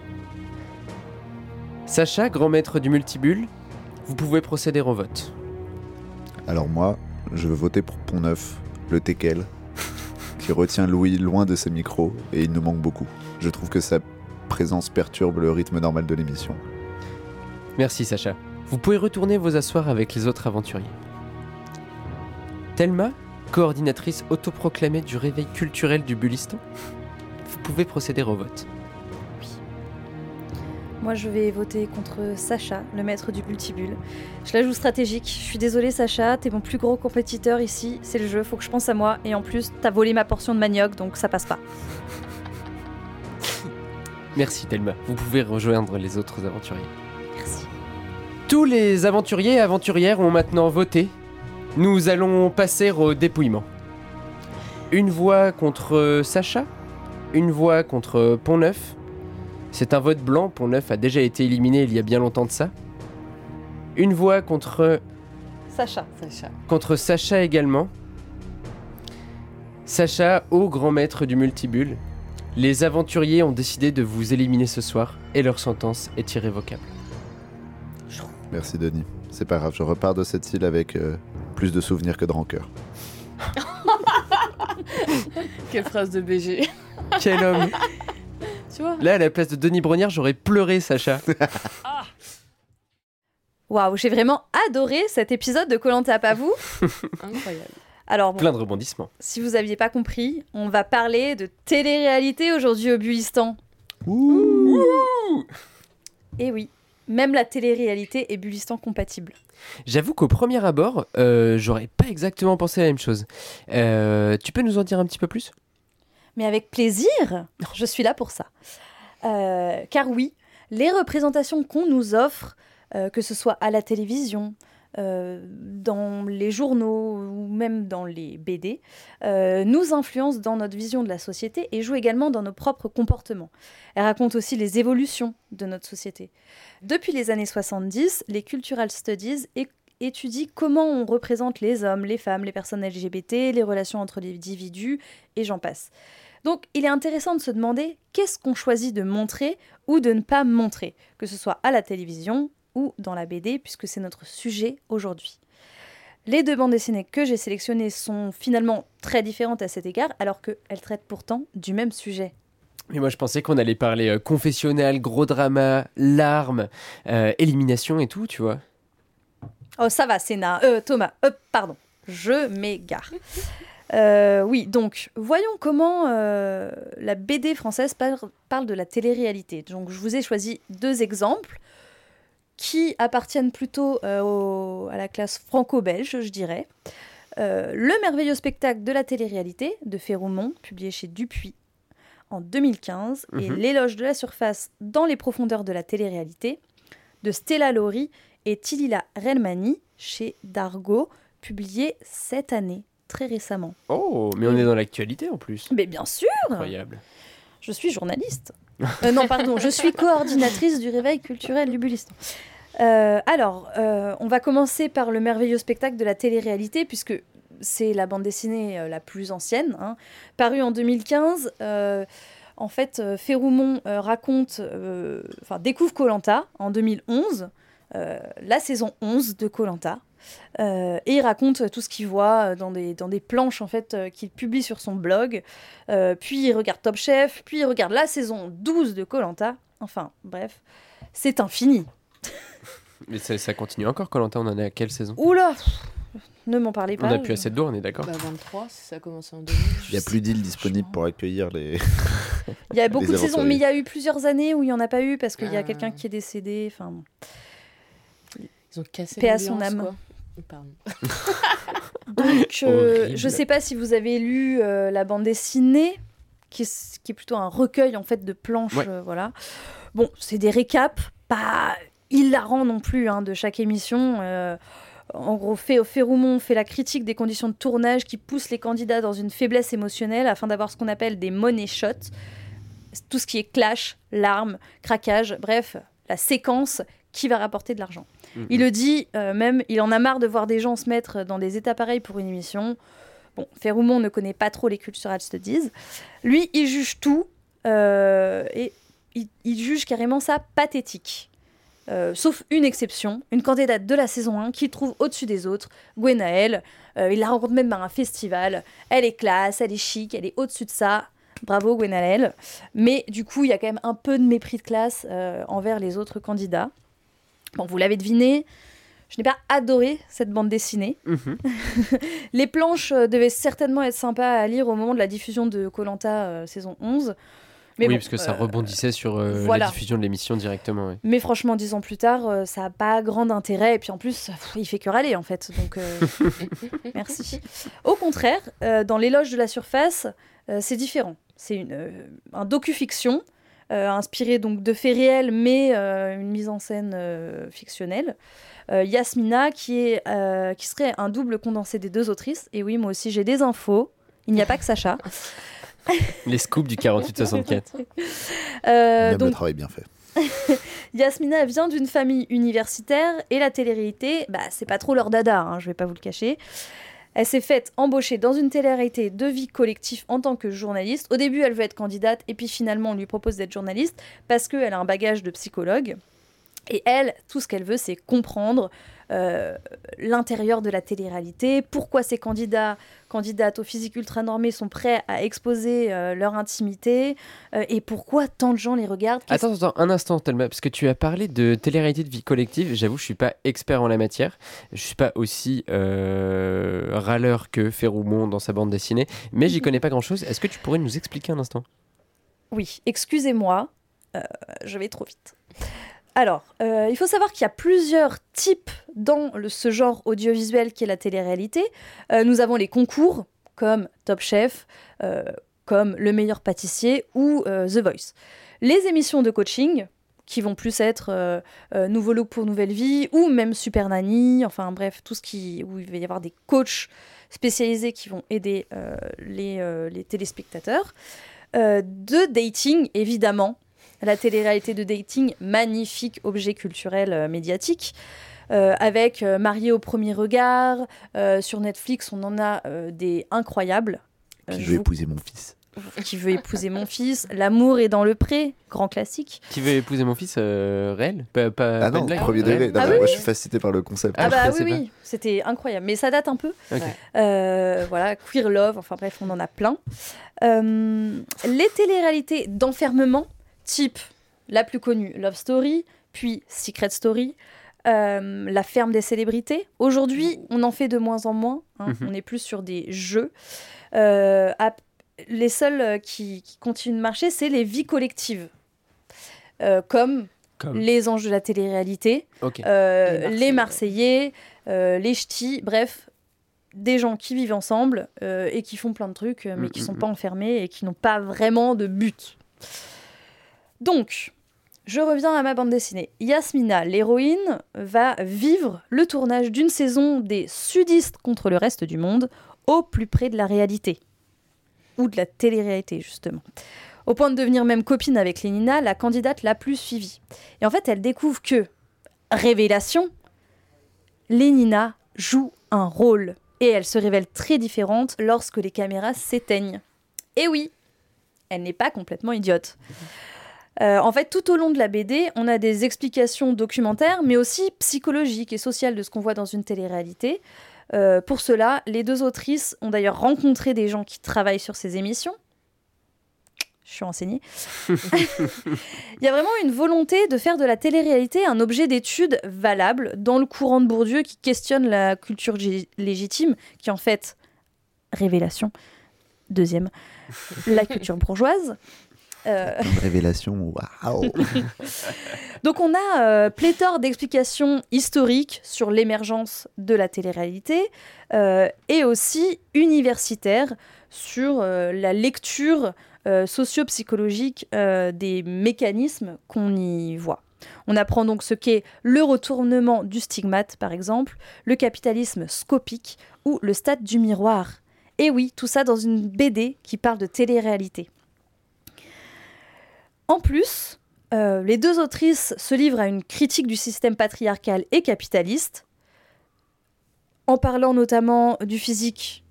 Sacha, grand maître du multibulle, vous pouvez procéder au vote. Alors moi, je veux voter pour Pont-Neuf, le Tekel, qui retient Louis loin de ses micros et il nous manque beaucoup. Je trouve que sa présence perturbe le rythme normal de l'émission. Merci Sacha. Vous pouvez retourner vous asseoir avec les autres aventuriers. Thelma, coordinatrice autoproclamée du réveil culturel du Bulistan, vous pouvez procéder au vote. Moi, je vais voter contre Sacha, le maître du multibule. Je la joue stratégique. Je suis désolée, Sacha, t'es mon plus gros compétiteur ici. C'est le jeu, faut que je pense à moi. Et en plus, t'as volé ma portion de manioc, donc ça passe pas. Merci Thelma. Vous pouvez rejoindre les autres aventuriers. Merci. Tous les aventuriers et aventurières ont maintenant voté. Nous allons passer au dépouillement. Une voix contre Sacha, une voix contre Pont-Neuf. C'est un vote blanc, Pont-Neuf a déjà été éliminé il y a bien longtemps de ça. Une voix contre, Sacha. Sacha. contre Sacha également. Sacha, au grand maître du multibulle. Les aventuriers ont décidé de vous éliminer ce soir et leur sentence est irrévocable. Merci Denis. C'est pas grave, je repars de cette île avec euh, plus de souvenirs que de rancœur. Quelle phrase de BG. Quel homme tu vois Là, à la place de Denis Brognard, j'aurais pleuré, Sacha. Waouh, j'ai vraiment adoré cet épisode de Colanta, pas vous Incroyable. Alors bon, Plein de rebondissements. si vous aviez pas compris, on va parler de télé-réalité aujourd'hui au Bulistan. Et oui, même la télé-réalité est Bulistan compatible. J'avoue qu'au premier abord, euh, j'aurais pas exactement pensé la même chose. Euh, tu peux nous en dire un petit peu plus? Mais avec plaisir, je suis là pour ça. Euh, car oui, les représentations qu'on nous offre, que ce soit à la télévision, dans les journaux ou même dans les BD, euh, nous influencent dans notre vision de la société et jouent également dans nos propres comportements. Elles racontent aussi les évolutions de notre société. Depuis les années 70, les Cultural Studies étudient comment on représente les hommes, les femmes, les personnes LGBT, les relations entre les individus, et j'en passe. Donc il est intéressant de se demander qu'est-ce qu'on choisit de montrer ou de ne pas montrer, que ce soit à la télévision ou dans la BD, puisque c'est notre sujet aujourd'hui. Les deux bandes dessinées que j'ai sélectionnées sont finalement très différentes à cet égard, alors qu'elles traitent pourtant du même sujet. Mais moi, je pensais qu'on allait parler euh, confessionnal, gros drama, larmes, euh, élimination et tout, tu vois. Oh, ça va, Sénat. Euh, Thomas, euh, pardon, je m'égare. Oui, donc, voyons comment la BD française par- parle de la télé-réalité. Donc, je vous ai choisi deux exemples qui appartiennent plutôt euh, au- à la classe franco-belge, je dirais. Euh, le merveilleux spectacle de la télé-réalité de Féroumont, publié chez Dupuis en 2015, et Mhm. l'éloge de la surface dans les profondeurs de la télé-réalité de Stella Laurie et Tilila Relmani chez Dargo, publié cette année, très récemment. Oh, mais on est dans l'actualité en plus. Mais bien sûr, Incroyable. je suis journaliste. Euh, non, pardon, je suis coordinatrice du réveil culturel du Bulistan. Euh, alors, euh, on va commencer par le merveilleux spectacle de la télé-réalité, puisque c'est la bande dessinée la plus ancienne, hein, parue en 2015. euh, en fait, Féroumont raconte, découvre Colanta en 2011, euh, la saison 11 de Colanta. Et il raconte tout ce qu'il voit euh, dans des, dans des planches en fait euh, qu'il publie sur son blog. Euh, puis il regarde Top Chef, puis il regarde la saison 12 de Colanta. Enfin, bref, c'est infini. Mais ça, ça continue encore, Colantin, on en est à quelle saison? Oula Ne m'en parlez pas. On a plus assez de dos, on est d'accord Bah 23, si ça a commencé en 2000. Il n'y a plus d'îles disponibles pour accueillir les. Il y a beaucoup de saisons, mais il y a eu plusieurs années où il n'y en a pas eu parce qu'il y a Ah. quelqu'un qui est décédé. Enfin. Ils ont cassé Paix à son âme. quoi. Pardon. Donc, euh, je sais pas si vous avez lu euh, la bande dessinée, qui est, qui est plutôt un recueil en fait de planches, Ouais. euh, voilà. Bon, c'est des récaps, pas hilarants non plus, hein, de chaque émission. euh, en gros, Fé- Féroumont fait la critique des conditions de tournage qui poussent les candidats dans une faiblesse émotionnelle afin d'avoir ce qu'on appelle des money shots. Tout ce qui est clash, larmes, craquage, bref, la séquence qui va rapporter de l'argent. Il le dit euh, même, il en a marre de voir des gens se mettre dans des états pareils pour une émission. Bon, Féroumont ne connaît pas trop les cultural studies. Lui, il juge tout euh, et il, juge carrément ça pathétique. Euh, sauf une exception, une candidate de la saison 1 qu'il trouve au-dessus des autres, Gwenaëlle. Euh, il la rencontre même à un festival. Elle est classe, elle est chic, elle est au-dessus de ça. Bravo Gwenaëlle. Mais du coup, il y a quand même un peu de mépris de classe envers les autres candidats. Bon, vous l'avez deviné, je n'ai pas adoré cette bande dessinée. Mhm. Les planches euh, devaient certainement être sympas à lire au moment de la diffusion de Colanta saison 11. Mais oui, bon, parce que ça euh, rebondissait sur euh, voilà. la diffusion de l'émission directement. ouais. Mais franchement, dix ans plus tard, euh, ça n'a pas grand intérêt. Et puis en plus, pff, il fait que râler en fait. Donc euh, merci. Au contraire, euh, dans l'éloge de la surface, euh, c'est différent. C'est une, euh, un docu-fiction euh, inspiré donc de faits réels, mais euh, une mise en scène euh, fictionnelle. Euh, Yasmina, qui, est, euh, qui serait un double condensé des deux autrices. Et oui, moi aussi, j'ai des infos. Il n'y a pas que Sacha. Les scoops du 48-64. Euh, le donc, travail bien fait. Yasmina vient d'une famille universitaire et la télé-réalité, bah, c'est pas trop leur dada, hein, je vais pas vous le cacher. Elle s'est faite embaucher dans une télé-réalité de vie collective en tant que journaliste. Au début, elle veut être candidate et puis finalement, on lui propose d'être journaliste parce qu'elle a un bagage de psychologue. Et elle, tout ce qu'elle veut, c'est comprendre euh, l'intérieur de la télé-réalité, pourquoi ces candidats, candidates au physique ultra normé sont prêts à exposer euh, leur intimité euh, et pourquoi tant de gens les regardent? Attends, attends, un instant, Thelma, parce que tu as parlé de télé-réalité de vie collective. J'avoue, je suis pas expert en la matière. Je suis pas aussi râleur que Féroumon dans sa bande dessinée, mais j'y connais pas grand-chose. Est-ce que tu pourrais nous expliquer un instant? Oui, excusez-moi, je vais trop vite. Alors, euh, il faut savoir qu'il y a plusieurs types dans ce genre audiovisuel qui est la télé-réalité. Euh, nous avons les concours, comme Top Chef, euh, comme Le meilleur pâtissier ou The Voice. Les émissions de coaching, qui vont plus être Nouveau Look pour Nouvelle Vie, ou même Super Nanny, enfin bref, tout ce qui, où il va y avoir des coachs spécialisés qui vont aider les, les téléspectateurs. De dating, évidemment. La télé-réalité de dating, magnifique objet culturel euh, médiatique. Euh, avec euh, Marié au premier regard. Euh, sur Netflix, on en a euh, des incroyables. Euh, Qui veut vous- épouser mon fils. qui veut épouser mon fils. L'amour est dans le pré, grand classique. Qui veut épouser mon fils euh, réel? Pas- pas- Ah pas non, premier Réel? Degré. Ah oui, moi, oui. je suis fasciné par le concept. Ah, Ah, bah oui, oui, c'était incroyable. Mais ça date un peu. Euh, voilà, Queer Love, enfin bref, on en a plein. Euh, les téléréalités d'enfermement, type la plus connue, Love Story, puis Secret Story, euh, La ferme des célébrités. Aujourd'hui, on en fait de moins en moins. hein. Mhm. On est plus sur des jeux. Euh, ap- les seuls euh, qui, qui continuent de marcher, c'est les vies collectives. Euh, comme Comme. les anges de la télé-réalité, euh, Les les Marseillais, euh, les Ch'tis, bref, des gens qui vivent ensemble euh, et qui font plein de trucs, euh, mais Mm, qui mm, sont mm. pas enfermés et qui n'ont pas vraiment de but. Donc, je reviens à ma bande dessinée. Yasmina, l'héroïne, va vivre le tournage d'une saison des sudistes contre le reste du monde au plus près de la réalité. Ou de la télé-réalité, justement. Au point de devenir même copine avec Lénina, la candidate la plus suivie. Et en fait, elle découvre que, révélation, Lénina joue un rôle. Et elle se révèle très différente lorsque les caméras s'éteignent. Et oui, elle n'est pas complètement idiote. Euh, en fait, tout au long de la BD, on a des explications documentaires, mais aussi psychologiques et sociales de ce qu'on voit dans une télé-réalité. Euh, pour cela, les deux autrices ont d'ailleurs rencontré des gens qui travaillent sur ces émissions. Je suis renseignée. Il y a vraiment une volonté de faire de la télé-réalité un objet d'étude valable dans le courant de Bourdieu qui questionne la culture légitime, qui en fait, révélation, deuxième, la culture bourgeoise. Euh, Une révélation, waouh donc on a euh, pléthore d'explications historiques sur l'émergence de la télé-réalité euh, et aussi universitaires sur euh, la lecture euh, socio-psychologique euh, des mécanismes qu'on y voit. On apprend donc ce qu'est le retournement du stigmate, par exemple, le capitalisme scopique ou le stade du miroir. Et oui, tout ça dans une BD qui parle de télé-réalité. En plus, euh, les deux autrices se livrent à une critique du système patriarcal et capitaliste, en parlant notamment du physique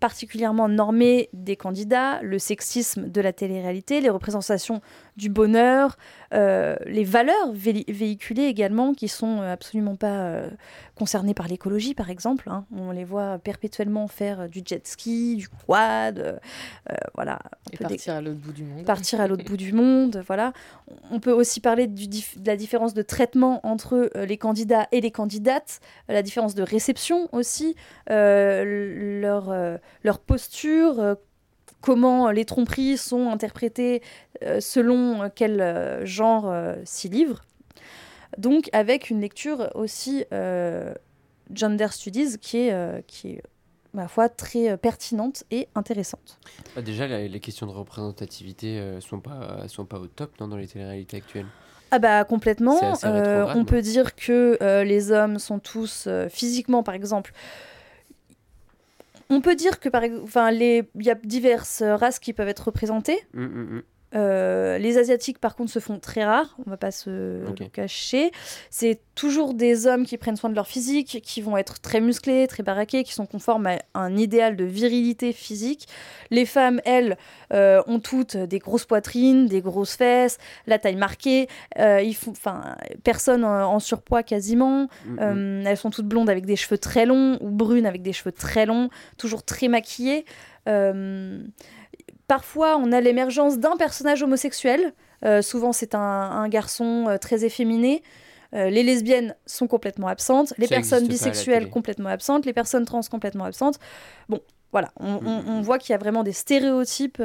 particulièrement normé des candidats, le sexisme de la télé-réalité, les représentations du bonheur, euh, les valeurs vé- véhiculées également qui sont euh, absolument pas euh, concernées par l'écologie par exemple. hein. On les voit perpétuellement faire du jet ski, du quad, euh, voilà. Et des- partir à l'autre bout du monde. partir à l'autre bout du monde, voilà. On peut aussi parler du de la différence de traitement entre les candidats et les candidates, la différence de réception aussi, leur, leur posture, comment les tromperies sont interprétées euh, selon quel euh, genre euh, s'y livre. Donc avec une lecture aussi gender studies qui est, qui est, ma foi, très euh, pertinente et intéressante. Ah, déjà, la- les questions de représentativité euh, sont pas sont pas au top non, dans les téléréalités actuelles? Ah bah complètement. Euh, on peut dire que les hommes sont tous physiquement, par exemple. On peut dire que par enfin les il y a diverses races qui peuvent être représentées. Hum, hum, hum. Euh, les Asiatiques, par contre, se font très rares, on va pas se le cacher. C'est toujours des hommes qui prennent soin de leur physique, qui vont être très musclés, très baraqués, qui sont conformes à un idéal de virilité physique. Les femmes, elles, euh, ont toutes des grosses poitrines, des grosses fesses, la taille marquée. Euh, ils font, enfin, personne en, en surpoids quasiment. Mm, mm. Elles sont toutes blondes avec des cheveux très longs ou brunes avec des cheveux très longs, toujours très maquillées. Parfois, on a l'émergence d'un personnage homosexuel. Euh, souvent, c'est un, un garçon euh, très efféminé. Euh, les lesbiennes sont complètement absentes, les Ça personnes bisexuelles complètement absentes, les personnes trans complètement absentes. Bon, voilà, on, on- Mhm. on voit qu'il y a vraiment des stéréotypes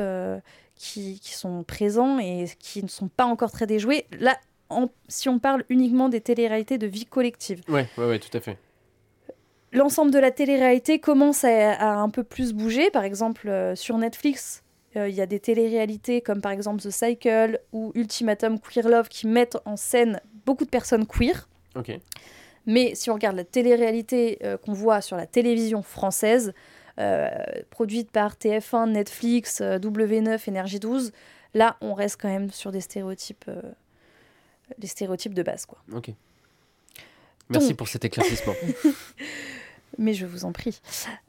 qui, qui sont présents et qui ne sont pas encore très déjoués. Là, en- si on parle uniquement des téléréalités de vie collective, Ouais, ouais, ouais, tout à fait. l'ensemble de la télé-réalité commence à, à un peu plus bouger. Par exemple, euh, sur Netflix, il y a des télé-réalités comme par exemple The Cycle ou Ultimatum Queer Love qui mettent en scène beaucoup de personnes queer. Mais si on regarde la télé-réalité euh, qu'on voit sur la télévision française, euh, produite par TF1, Netflix, euh, W9, Énergie 12, là, on reste quand même sur des stéréotypes, euh, les stéréotypes de base, quoi. Ok. Merci Donc. pour cet éclaircissement. mais je vous en prie.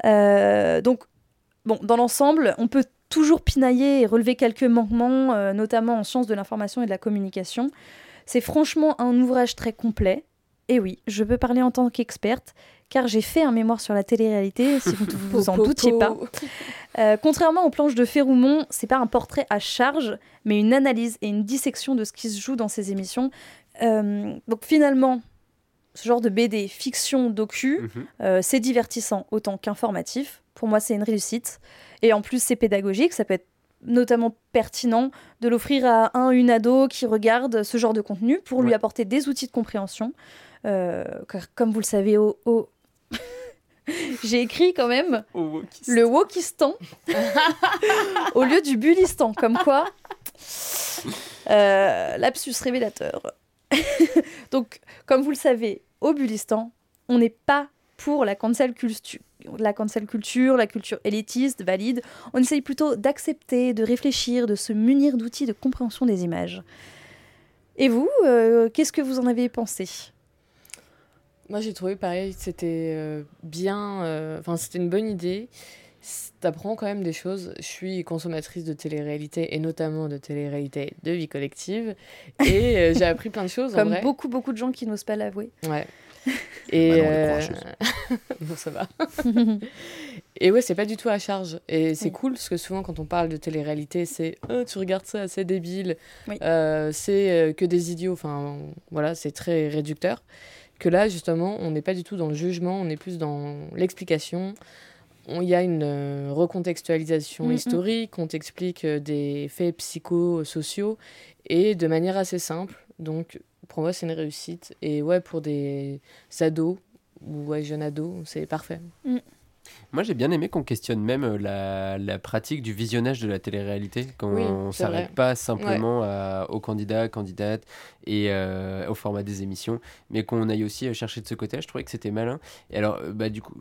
Euh, donc, bon, dans l'ensemble, on peut toujours pinailler et relever quelques manquements, euh, notamment en sciences de l'information et de la communication. C'est franchement un ouvrage très complet. Et oui, je peux parler en tant qu'experte, car j'ai fait un mémoire sur la télé-réalité, si vous ne vous en doutiez pas. Euh, contrairement aux planches de Féroumont, c'est pas un portrait à charge, mais une analyse et une dissection de ce qui se joue dans ces émissions. Euh, donc finalement, ce genre de BD, fiction, docu, Mhm. euh, c'est divertissant autant qu'informatif. Pour moi, c'est une réussite. Et en plus, c'est pédagogique. Ça peut être notamment pertinent de l'offrir à un, une ado qui regarde ce genre de contenu pour lui apporter des outils de compréhension. Euh, car comme vous le savez, au, au- j'ai écrit quand même le Wokistan au lieu du Bulistan. Comme quoi, euh, lapsus révélateur. Donc, comme vous le savez, au Bulistan, on n'est pas pour la cancel culture. La cancel culture, la culture élitiste, valide. On essaye plutôt d'accepter, de réfléchir, de se munir d'outils de compréhension des images. Et vous, euh, qu'est-ce que vous en avez pensé? Moi, j'ai trouvé pareil, c'était euh, bien. euh, Enfin, c'était une bonne idée. T'apprends quand même des choses. Je suis consommatrice de télé-réalité et notamment de télé-réalité de vie collective. Et j'ai appris plein de choses en Comme vrai. beaucoup, beaucoup de gens qui n'osent pas l'avouer. Ouais. Et Bah non, euh, non, ça va. Et ouais, c'est pas du tout à charge. Et c'est Oui. cool parce que souvent, quand on parle de télé-réalité, c'est Oh, tu regardes ça, c'est débile, Oui. Euh, c'est euh, que des idiots. Enfin, voilà, c'est très réducteur. Que là, justement, on n'est pas du tout dans le jugement, on est plus dans l'explication. On- Il y a une euh, recontextualisation Mm, historique, on t'explique euh, des faits psychosociaux et de manière assez simple. Donc, pour moi, c'est une réussite. Et ouais, pour des ados ou ouais, jeunes ados, c'est parfait. Moi, j'ai bien aimé qu'on questionne même euh, la, la pratique du visionnage de la télé-réalité, qu'on Oui, s'arrête pas simplement à- aux candidats, candidates et euh, au format des émissions, mais qu'on aille aussi euh, chercher de ce côté-là. Je trouvais que c'était malin. Et alors, euh, bah, du coup,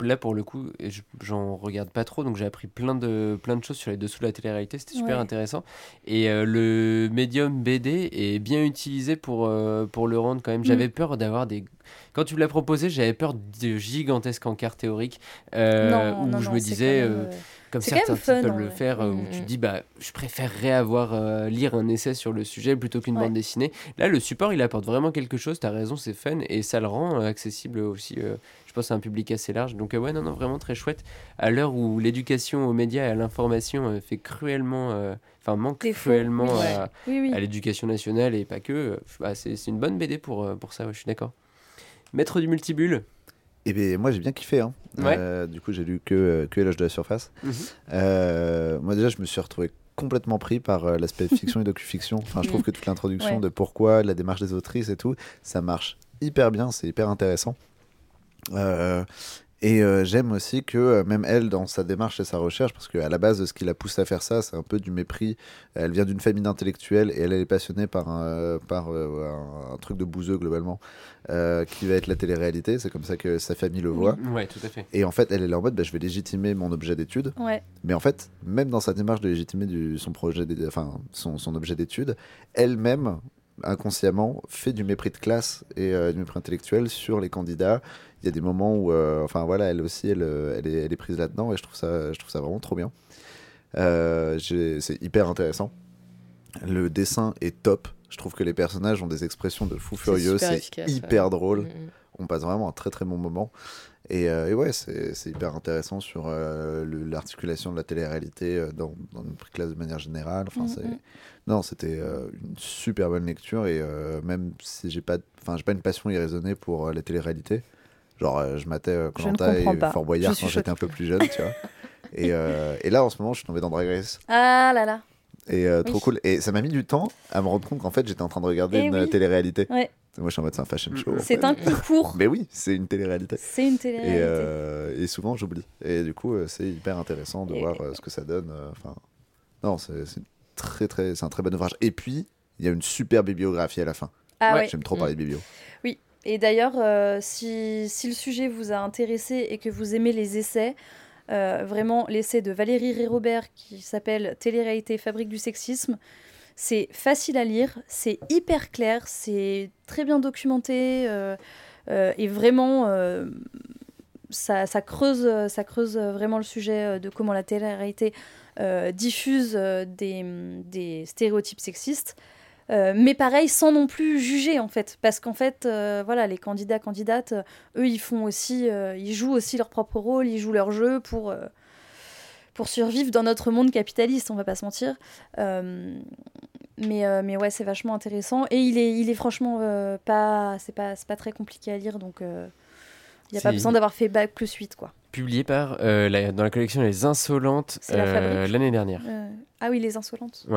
là pour le coup, je- j'en regarde pas trop, donc j'ai appris plein de, plein de choses sur les dessous de la télé-réalité. C'était super Ouais. intéressant. Et euh, le médium BD est bien utilisé pour, euh, pour le rendre quand même. Mm. J'avais peur d'avoir des. Quand tu me l'as proposé, j'avais peur de gigantesques encarts théoriques. euh, non, où non, je non, me disais, même, euh, euh, comme certains fun, peuvent le vrai. faire, où Mm, tu mm. dis, bah, je préférerais avoir euh, lire un essai sur le sujet plutôt qu'une Ouais. bande dessinée. Là, le support, il apporte vraiment quelque chose. T'as raison, c'est fun et ça le rend euh, accessible aussi. euh, je pense à un public assez large. Donc ouais, non, non, vraiment très chouette. À l'heure où l'éducation aux médias et à l'information fait cruellement, enfin manque Défaut, cruellement oui. à, Oui, oui. à l'éducation nationale et pas que. bah, c'est une bonne BD pour, pour ça. ouais, je suis d'accord. Maître du multibulle. Et ben moi j'ai bien kiffé. Hein. Ouais. Euh, du coup j'ai lu que, que Éloge de la surface. Mhm. Euh, moi déjà je me suis retrouvé complètement pris par euh, l'aspect fiction et docu-fiction. Enfin je trouve que toute l'introduction Ouais. de pourquoi, la démarche des autrices et tout, ça marche hyper bien, c'est hyper intéressant. Et euh, j'aime aussi que euh, même elle, dans sa démarche et sa recherche, parce qu'à la base, ce qui la pousse à faire ça, c'est un peu du mépris. Elle vient d'une famille d'intellectuels et elle, elle est passionnée par un, par, euh, un, un truc de bouseux globalement, euh, qui va être la télé-réalité. C'est comme ça que sa famille le voit. Ouais, tout à fait. Et en fait, elle est là en mode, bah, je vais légitimer mon objet d'étude. Ouais. Mais en fait, même dans sa démarche de légitimer du, son projet, enfin son, son objet d'étude, elle-même inconsciemment fait du mépris de classe et euh, du mépris intellectuel sur les candidats. Il y a des moments où, euh, enfin voilà, elle aussi, elle, euh, elle, est, elle est prise là-dedans et je trouve ça, je trouve ça vraiment trop bien. Euh, c'est hyper intéressant. Le dessin est top. Je trouve que les personnages ont des expressions de fou furieux. C'est hyper drôle Mm, mm. on passe vraiment un très très bon moment. Et, euh, et ouais, c'est hyper intéressant sur l'articulation de la télé-réalité dans, dans notre classe de manière générale. Enfin, c'est- Non, c'était euh, une super bonne lecture et euh, même si j'ai pas, enfin, j'ai pas une passion irraisonnée pour euh, la télé-réalité. Genre, euh, je matais euh, comprends et pas. Fort Boyard quand j'étais un peu plus jeune, tu vois. Et, euh, et là, en ce moment, je suis tombé dans Drag Race. Ah là là. Et trop Oui. cool. Et ça m'a mis du temps à me rendre compte qu'en fait, j'étais en train de regarder Eh une oui. télé-réalité. Ouais. Moi, je suis en mode, c'est un fashion show. C'est un concours. Mais oui, c'est une télé-réalité. C'est une Et, télé-réalité. euh, et souvent, j'oublie. Et du coup, c'est hyper intéressant de Et- voir ce que ça donne. Enfin, non, c'est très, très, un très bon ouvrage. Et puis, il y a une super bibliographie à la fin. Ah Ouais. J'aime trop Mm. parler de biblio. Et d'ailleurs, euh, si, le sujet vous a intéressé et que vous aimez les essais, euh, vraiment l'essai de Valérie Ré-Robert qui s'appelle Télé-réalité fabrique du sexisme, c'est facile à lire, c'est hyper clair, c'est très bien documenté euh, et vraiment ça, creuse, ça creuse vraiment le sujet de comment la télé-réalité diffuse des stéréotypes sexistes. Euh, mais pareil, sans non plus juger en fait, parce qu'en fait, euh, voilà, les candidats candidates, euh, eux, ils font aussi, euh, ils jouent aussi leur propre rôle, ils jouent leur jeu pour pour survivre dans notre monde capitaliste, on va pas se mentir. Mais mais ouais, c'est vachement intéressant et il est il est franchement pas c'est pas c'est pas très compliqué à lire, donc il y a pas besoin d'avoir fait bac plus 8 quoi. Publié par la- dans la collection Les Insolentes C'est la l'année dernière. Ah oui, les insolentes. Euh,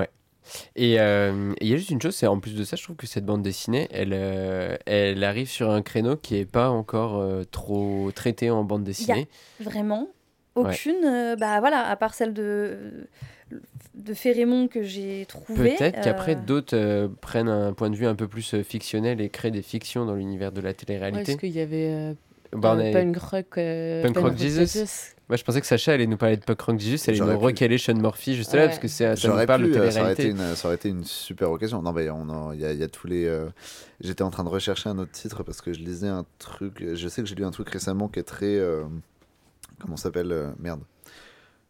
et il y a juste une chose, c'est en plus de ça, je trouve que cette bande dessinée, elle, euh, elle arrive sur un créneau qui est pas encore euh, trop traité en bande dessinée. Vraiment aucune, euh, bah voilà, à part celle de de Férémon que j'ai trouvée. Peut-être qu'après euh, d'autres euh, prennent un point de vue un peu plus euh, fictionnel et créent des fictions dans l'univers de la Ouais, télé-réalité. Est-ce qu'il y avait euh, Bah, on est- Punk Rock, euh, Punk Rock Jesus. Moi, je pensais que Sacha allait nous parler de Punk Rock Jesus, elle allait J'aurais nous recaler Sean Murphy juste là, Ouais. parce que c'est- ça nous J'aurais parle pu, de euh, ça aurait, été une, ça aurait été une super occasion. Non, mais il y, a- il y a tous les. euh, J'étais en train de rechercher un autre titre parce que je lisais un truc. Je sais que j'ai lu un truc récemment qui est très. euh, Comment ça s'appelle euh, Merde.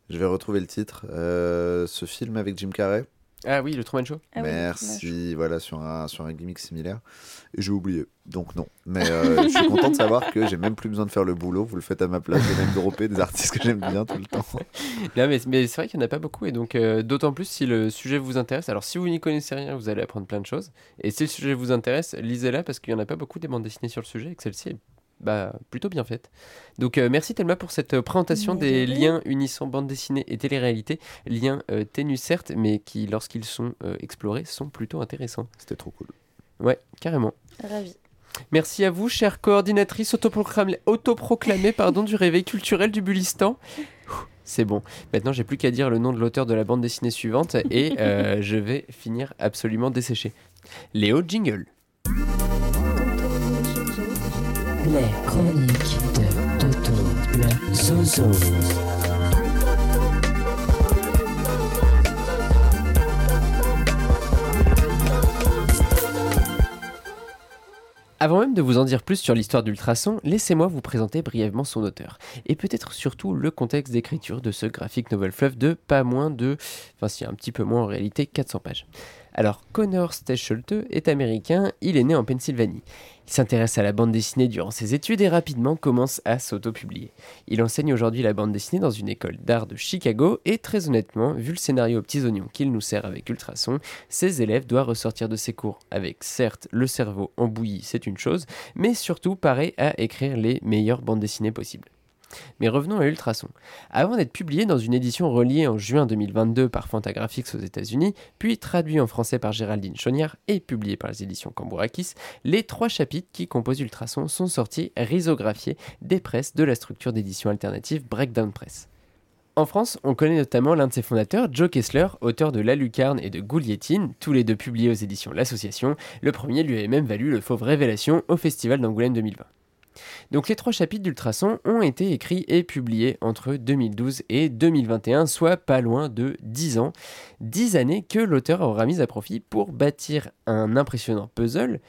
Je vais retrouver le titre. Euh, ce film avec Jim Carrey. Ah oui, le Truman Show ah oui, Merci. Voilà, sur un, sur un gimmick similaire. Et j'ai oublié. Donc non. Mais euh, je suis content de savoir que j'ai même plus besoin de faire le boulot. Vous le faites à ma place. J'ai même droppé des artistes que j'aime bien tout le temps. Là, mais, mais c'est vrai qu'il n'y en a pas beaucoup, et donc euh, d'autant plus si le sujet vous intéresse. Alors, si vous n'y connaissez rien, vous allez apprendre plein de choses. Et si le sujet vous intéresse, lisez-la parce qu'il n'y en a pas beaucoup des bandes dessinées sur le sujet et que celle-ci est bah, plutôt bien faite. Donc, euh, merci Thelma pour cette euh, présentation Mais des liens unissant bande dessinée et télé-réalité. Liens euh, ténus, certes, mais qui, lorsqu'ils sont euh, explorés, sont plutôt intéressants. C'était trop cool. Ouais, carrément. Ravi. Merci à vous, chère coordinatrice autoproclamée, autoproclamée pardon, du réveil culturel du Bulistan. C'est bon. Maintenant, j'ai plus qu'à dire le nom de l'auteur de la bande dessinée suivante et euh, je vais finir absolument desséché. Léo Jingle. Les chroniques de Toto le Zozo. Avant même de vous en dire plus sur l'histoire d'Ultrason, laissez-moi vous présenter brièvement son auteur. Et peut-être surtout le contexte d'écriture de ce graphique novel fluff de pas moins de... Enfin si, un petit peu moins en réalité, 400 pages. Alors, Connor Stechelte est américain, il est né en Pennsylvanie. Il s'intéresse à la bande dessinée durant ses études et rapidement commence à s'auto-publier. Il enseigne aujourd'hui la bande dessinée dans une école d'art de Chicago et très honnêtement, vu le scénario aux petits oignons qu'il nous sert avec Ultrason, ses élèves doivent ressortir de ses cours avec certes le cerveau en bouillie, c'est une chose, mais surtout pareil à écrire les meilleures bandes dessinées possibles. Mais revenons à Ultrason. Avant d'être publié dans une édition reliée en juin 2022 par Fantagraphics aux États-Unis, puis traduit en français par Géraldine Chaunière et publié par les éditions Cambourakis, les trois chapitres qui composent Ultrason sont sortis risographiés des presses de la structure d'édition alternative Breakdown Press. En France, on connaît notamment l'un de ses fondateurs, Joe Kessler, auteur de La Lucarne et de Goulietine, tous les deux publiés aux éditions L'Association. Le premier lui avait même valu le fauve Révélation au Festival d'Angoulême 2020. Donc les trois chapitres d'Ultrason ont été écrits et publiés entre 2012 et 2021, soit pas loin de 10 ans. 10 années que l'auteur aura mis à profit pour bâtir un impressionnant puzzle,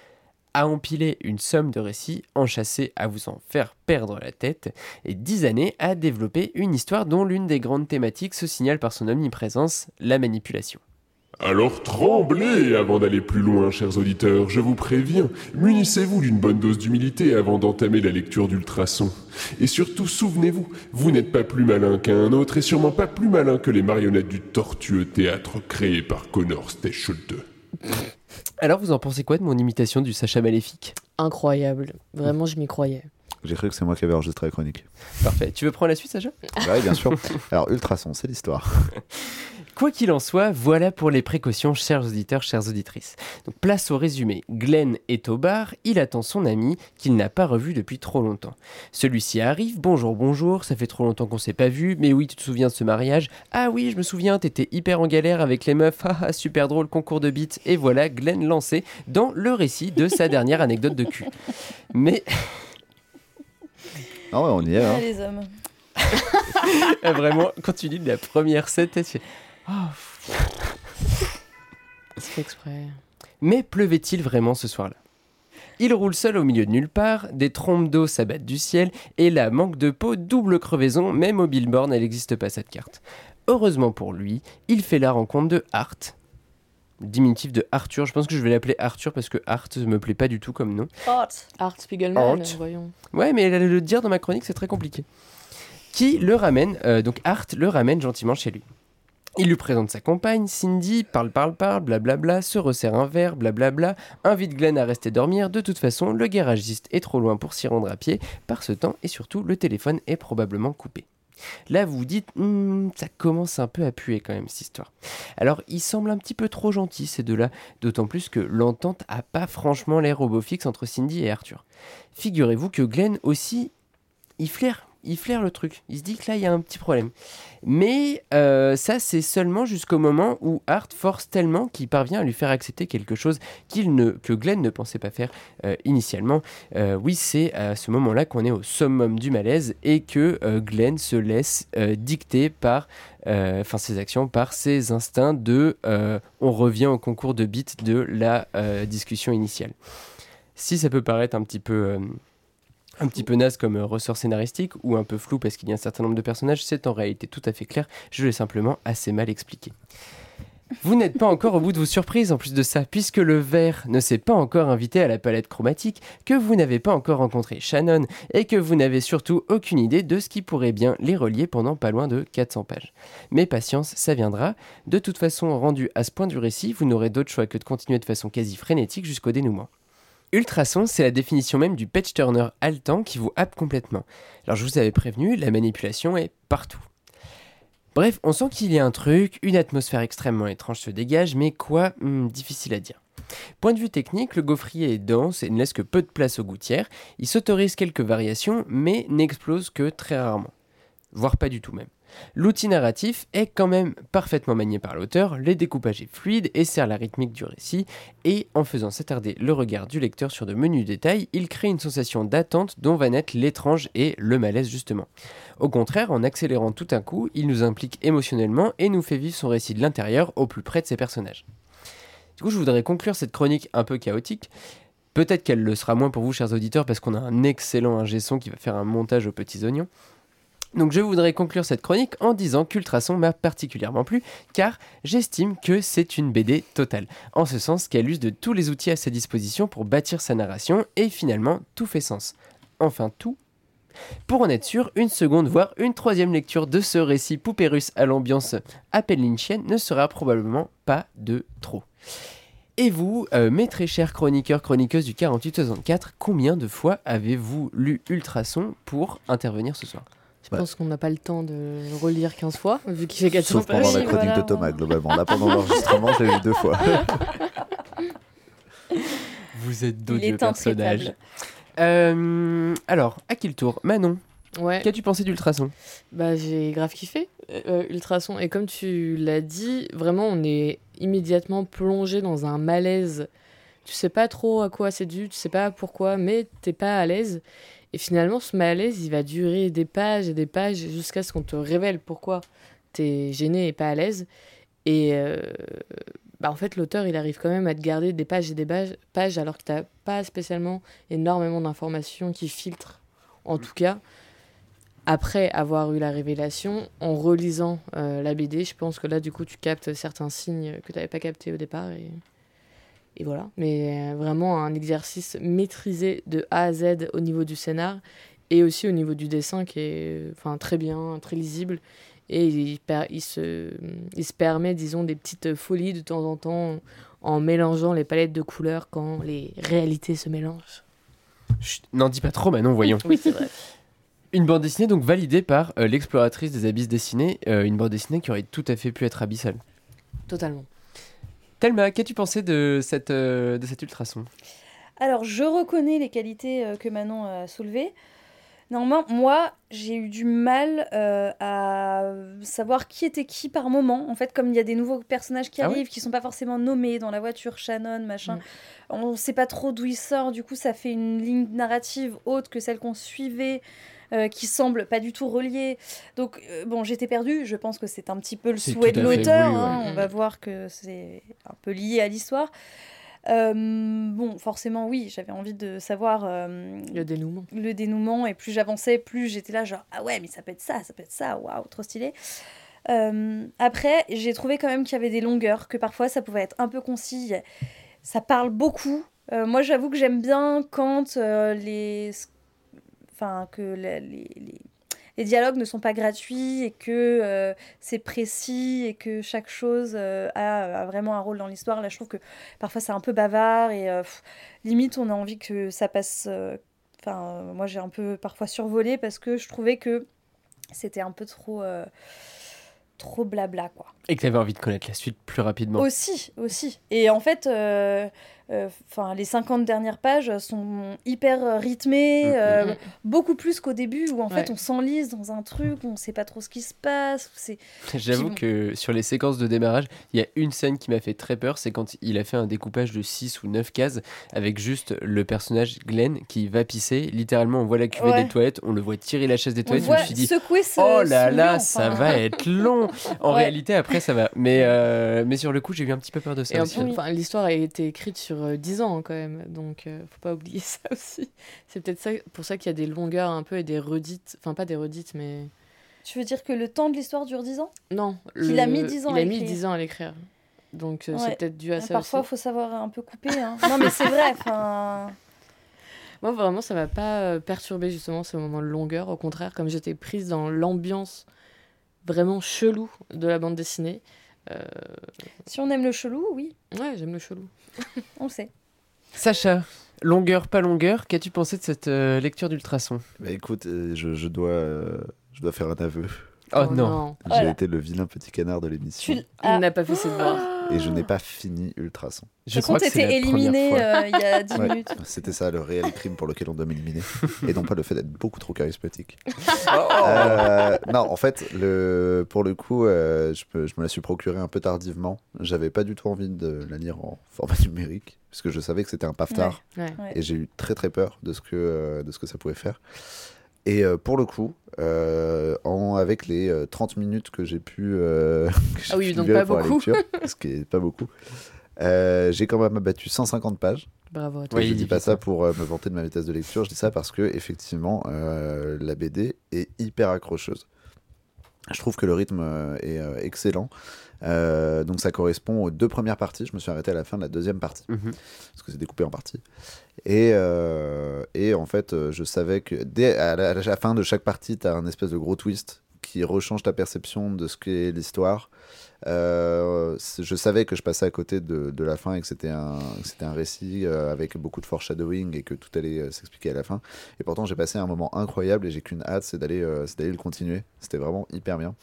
à empiler une somme de récits enchâssés à vous en faire perdre la tête, et 10 années à développer une histoire dont l'une des grandes thématiques se signale par son omniprésence, la manipulation. Alors tremblez avant d'aller plus loin, chers auditeurs, je vous préviens, munissez-vous d'une bonne dose d'humilité avant d'entamer la lecture d'Ultrason. Et surtout, souvenez-vous, vous n'êtes pas plus malin qu'un autre et sûrement pas plus malin que les marionnettes du tortueux théâtre créé par Connor Stechelt. Alors vous en pensez quoi de mon imitation du Sacha Maléfique? Incroyable. Vraiment, je m'y croyais. J'ai cru que c'est moi qui avais enregistré la chronique. Parfait. Tu veux prendre la suite, Sacha? Bah oui, bien sûr. Alors, Ultrason, c'est l'histoire. Quoi qu'il en soit, voilà pour les précautions, chers auditeurs, chères auditrices. Donc, place au résumé. Glenn est au bar, il attend son ami, qu'il n'a pas revu depuis trop longtemps. Celui-ci arrive, bonjour, bonjour, ça fait trop longtemps qu'on s'est pas vu, mais oui, tu te souviens de ce mariage? Ah oui, je me souviens, t'étais hyper en galère avec les meufs, haha, super drôle, concours de beats, et voilà Glenn lancé dans le récit de sa dernière anecdote de cul. Mais Ah ouais, on y est. Ah, Hein. les hommes. vraiment, quand tu lis la première scène, Oh, C'est fait exprès. Mais pleuvait-il vraiment ce soir-là? Il roule seul au milieu de nulle part, des trompes d'eau s'abattent du ciel, et là, manque de peau, double crevaison, même au billboard, elle n'existe pas cette carte. Heureusement pour lui, il fait la rencontre de Hart, diminutif de Arthur, je pense que je vais l'appeler Arthur parce que Hart me plaît pas du tout comme nom. Hot. Art Spiegelman, Art. voyons. Ouais, mais le dire dans ma chronique, c'est très compliqué. Qui le ramène, euh, donc Hart le ramène gentiment chez lui. Il lui présente sa compagne, Cindy, parle, parle, parle, blablabla, se resserre un verre, blablabla, invite Glenn à rester dormir. De toute façon, le garagiste est trop loin pour s'y rendre à pied par ce temps et surtout, le téléphone est probablement coupé. Là, vous vous dites, Hmm, ça commence un peu à puer quand même cette histoire. Alors, il semble un petit peu trop gentil ces deux-là, d'autant plus que l'entente a pas franchement l'air robot fixe entre Cindy et Arthur. Figurez-vous que Glenn aussi, il flaire, il flaire le truc. Il se dit que là, il y a un petit problème. Mais euh, ça, c'est seulement jusqu'au moment où Hart force tellement qu'il parvient à lui faire accepter quelque chose ne, que Glenn ne pensait pas faire euh, initialement. Euh, oui, c'est à ce moment-là qu'on est au summum du malaise et que Glenn se laisse dicter par enfin ses actions par ses instincts de on revient au concours de bits de la discussion initiale. Si ça peut paraître un petit peu un petit peu naze comme euh, ressort scénaristique ou un peu flou parce qu'il y a un certain nombre de personnages, c'est en réalité tout à fait clair. Je l'ai simplement assez mal expliqué. Vous n'êtes pas encore au bout de vos surprises en plus de ça, puisque le vert ne s'est pas encore invité à la palette chromatique, que vous n'avez pas encore rencontré Shannon, et que vous n'avez surtout aucune idée de ce qui pourrait bien les relier pendant pas loin de 400 pages. Mais patience, ça viendra. De toute façon, rendu à ce point du récit, vous n'aurez d'autre choix que de continuer de façon quasi frénétique jusqu'au dénouement. Ultrason, c'est la définition même du patch turner haletant qui vous happe complètement. Alors je vous avais prévenu, la manipulation est partout. Bref, on sent qu'il y a un truc, une atmosphère extrêmement étrange se dégage, mais quoi Hmm, Difficile à dire. Point de vue technique, le gaufrier est dense et ne laisse que peu de place aux gouttières. Il s'autorise quelques variations, mais n'explose que très rarement. Voire pas du tout même. L'outil narratif est quand même parfaitement manié par l'auteur, les découpages est fluide et sert la rythmique du récit, et en faisant s'attarder le regard du lecteur sur de menus détails, il crée une sensation d'attente dont va naître l'étrange et le malaise justement. Au contraire, en accélérant tout un coup, il nous implique émotionnellement et nous fait vivre son récit de l'intérieur au plus près de ses personnages. Du coup, je voudrais conclure cette chronique un peu chaotique. Peut-être qu'elle le sera moins pour vous, chers auditeurs, parce qu'on a un excellent ingé son qui va faire un montage aux petits oignons. Donc je voudrais conclure cette chronique en disant qu'Ultrason m'a particulièrement plu, car j'estime que c'est une BD totale, en ce sens qu'elle use de tous les outils à sa disposition pour bâtir sa narration, et finalement tout fait sens. Enfin tout. Pour en être sûr, une seconde, voire une troisième lecture de ce récit poupée russe à l'ambiance à peine lynchienne ne sera probablement pas de trop. Et vous, euh, mes très chers chroniqueurs, chroniqueuses du 48-64, combien de fois avez-vous lu Ultrason pour intervenir ce soir? Je pense qu'on n'a pas le temps de le relire 15 fois, vu qu'il fait 400 Sauf pendant la chronique voilà. de Thomas, globalement. Là, pendant l'enregistrement, je l'ai lu deux fois. Vous êtes d'odieux personnages. Euh, alors, à qui le tour? Manon, Ouais. qu'as-tu pensé d'Ultrason? Bah, j'ai grave kiffé euh, Ultrason. Et comme tu l'as dit, vraiment, on est immédiatement plongé dans un malaise. Tu sais pas trop à quoi c'est dû, tu sais pas pourquoi, mais t'es pas à l'aise. Et finalement, ce malaise, il va durer des pages et des pages jusqu'à ce qu'on te révèle pourquoi t'es gêné et pas à l'aise. Et euh, bah, en fait, l'auteur, il arrive quand même à te garder des pages et des pages, alors que t'as pas spécialement énormément d'informations qui filtrent, en tout cas après avoir eu la révélation, en relisant euh, la BD, je pense que là, du coup, tu captes certains signes que tu n'avais pas captés au départ. Et, et voilà. Mais euh, vraiment un exercice maîtrisé de A à Z au niveau du scénar et aussi au niveau du dessin qui est enfin, très bien, très lisible. Et il, per- il se, il se permet, disons, des petites folies de temps en temps en mélangeant les palettes de couleurs quand les réalités se mélangent. N'en dis pas trop, Manon, voyons. Oui, c'est vrai. Une bande dessinée donc validée par euh, l'exploratrice des abysses dessinés, euh, une bande dessinée qui aurait tout à fait pu être abyssale. Totalement. Telma, qu'as-tu pensé de cette, euh, de cet ultrason? Alors, je reconnais les qualités euh, que Manon a soulevées. Néanmoins, moi, j'ai eu du mal euh, à savoir qui était qui par moment. En fait, comme il y a des nouveaux personnages qui Ah arrivent, qui sont pas forcément nommés dans la voiture, Shannon, machin, Mm. on sait pas trop d'où il sort. Du coup, ça fait une ligne narrative autre que celle qu'on suivait. Euh, qui semble pas du tout reliée. Donc, euh, bon, j'étais perdue. Je pense que c'est un petit peu le souhait de l'auteur. ouais. hein. On Mm. va voir que c'est un peu lié à l'histoire. Euh, bon, forcément, oui, j'avais envie de savoir euh, Le dénouement. le dénouement et plus j'avançais, plus j'étais là genre ah ouais mais ça peut être ça, ça peut être ça, waouh trop stylé. Euh, après j'ai trouvé quand même qu'il y avait des longueurs, que parfois ça pouvait être un peu concis, ça parle beaucoup. Euh, moi j'avoue que j'aime bien quand euh, les, enfin que les, les les dialogues ne sont pas gratuits et que euh, c'est précis et que chaque chose euh, a, a vraiment un rôle dans l'histoire. Là, je trouve que parfois c'est un peu bavard et euh, pff, limite on a envie que ça passe. Enfin, moi j'ai un peu parfois survolé parce que je trouvais que c'était un peu trop. trop blabla quoi. Et que tu avais envie de connaître la suite plus rapidement. Aussi, aussi. Et en fait, euh, euh, 'fin, les 50 dernières pages sont hyper rythmées, Mm, mm, euh, mm. beaucoup plus qu'au début où en fait on s'enlise dans un truc, où on sait pas trop ce qui se passe. C'est J'avoue bon. que sur les séquences de démarrage, il y a une scène qui m'a fait très peur, c'est quand il a fait un découpage de 6 ou 9 cases avec juste le personnage Glenn qui va pisser. Littéralement, on voit la cuvée Ouais. des toilettes, on le voit tirer la chaise des on toilettes. Je voit me suis dit, secouer ce oh là là, ça enfin. va être long. En Ouais. réalité, après, ça va. Mais, euh, mais sur le coup, j'ai eu un petit peu peur de ça Et en aussi. plus, enfin, l'histoire a été écrite sur euh, 10 ans hein, quand même, donc euh, faut pas oublier ça aussi. C'est peut-être ça, pour ça qu'il y a des longueurs un peu et des redites, enfin pas des redites, mais Tu veux dire que le temps de l'histoire dure 10 ans? Non. Le- a mis 10 ans Il à a mis l'écrire. 10 ans à l'écrire, donc euh, Ouais. c'est peut-être dû à ça Parfois, il aussi. faut savoir un peu couper. hein. non, mais c'est vrai. Enfin, Moi vraiment, ça m'a pas euh, perturbé justement ce moment de longueur. Au contraire, comme j'étais prise dans l'ambiance vraiment chelou de la bande dessinée. Si on aime le chelou, oui, Ouais, j'aime le chelou. on le sait. Sacha, longueur, pas longueur, qu'as-tu pensé de cette euh, lecture d'Ultrason? Bah écoute, euh, je, je dois, euh, je dois faire un aveu. Oh, non. J'ai Voilà. été le vilain petit canard de l'émission. Tu Il ah, n'a pas fait ses devoirs. Et je n'ai pas fini Ultrason. Je façon, que première éliminé euh, il y a 10 Ouais, minutes. C'était ça le réel crime pour lequel on doit m'éliminer. et non pas le fait d'être beaucoup trop charismatique. Oh. Euh, non, en fait, le, pour le coup, euh, je, me, je me la suis procuré un peu tardivement. J'avais pas du tout envie de la lire en format numérique, parce que je savais que c'était un paftard. Ouais. Ouais. Et j'ai eu très très peur de ce que, euh, de ce que ça pouvait faire. Et euh, pour le coup, euh, en, avec les euh, 30 minutes que j'ai pu, euh, que Ah oui, donc pas pour la beaucoup. lecture, ce qui est pas beaucoup, euh, j'ai quand même abattu 150 pages. Bravo à toi. Oui, je dis pas ça. pour euh, me vanter de ma vitesse de lecture, je dis ça parce que effectivement euh, la BD est hyper accrocheuse. Je trouve que le rythme euh, est euh, excellent. Euh, donc ça correspond aux deux premières parties. Je me suis arrêté à la fin de la deuxième partie Mhm. parce que c'est découpé en parties. Et, euh, et en fait, euh, je savais que dès à la, à la fin de chaque partie, tu as un espèce de gros twist qui rechange ta perception de ce qu'est l'histoire. Euh, je savais que je passais à côté de, de la fin et que c'était un, que c'était un récit avec beaucoup de foreshadowing et que tout allait s'expliquer à la fin. Et pourtant, j'ai passé un moment incroyable et j'ai qu'une hâte, c'est d'aller, c'est d'aller le continuer. C'était vraiment hyper bien.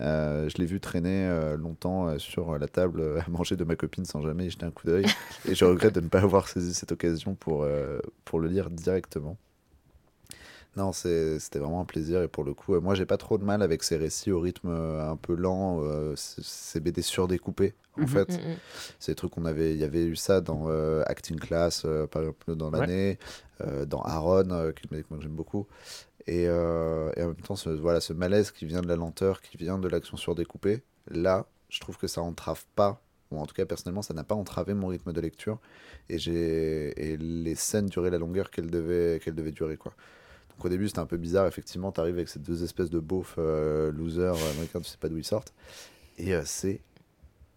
Euh, je l'ai vu traîner euh, longtemps euh, sur la table à manger de ma copine sans jamais y jeter un coup d'œil. et je regrette de ne pas avoir saisi cette occasion pour, pour le lire directement. Non, c'était vraiment un plaisir et pour le coup, moi j'ai pas trop de mal avec ces récits au rythme un peu lent, euh, ces BD surdécoupés en Mhm. fait. Mm, mm. C'est des trucs qu'on avait, il y avait eu ça dans euh, Acting Class euh, par exemple dans l'année, dans Aaron, que moi, j'aime beaucoup. Et, euh, et en même temps, ce, voilà, ce malaise qui vient de la lenteur, qui vient de l'action surdécoupée, là, je trouve que ça entrave pas, ou en tout cas personnellement, ça n'a pas entravé mon rythme de lecture. Et, j'ai, les scènes duraient la longueur qu'elles devaient, qu'elles devaient durer. Quoi. Donc au début, c'était un peu bizarre, effectivement, tu arrives avec ces deux espèces de beaufs euh, losers euh, américains, tu sais pas d'où ils sortent. Et c'est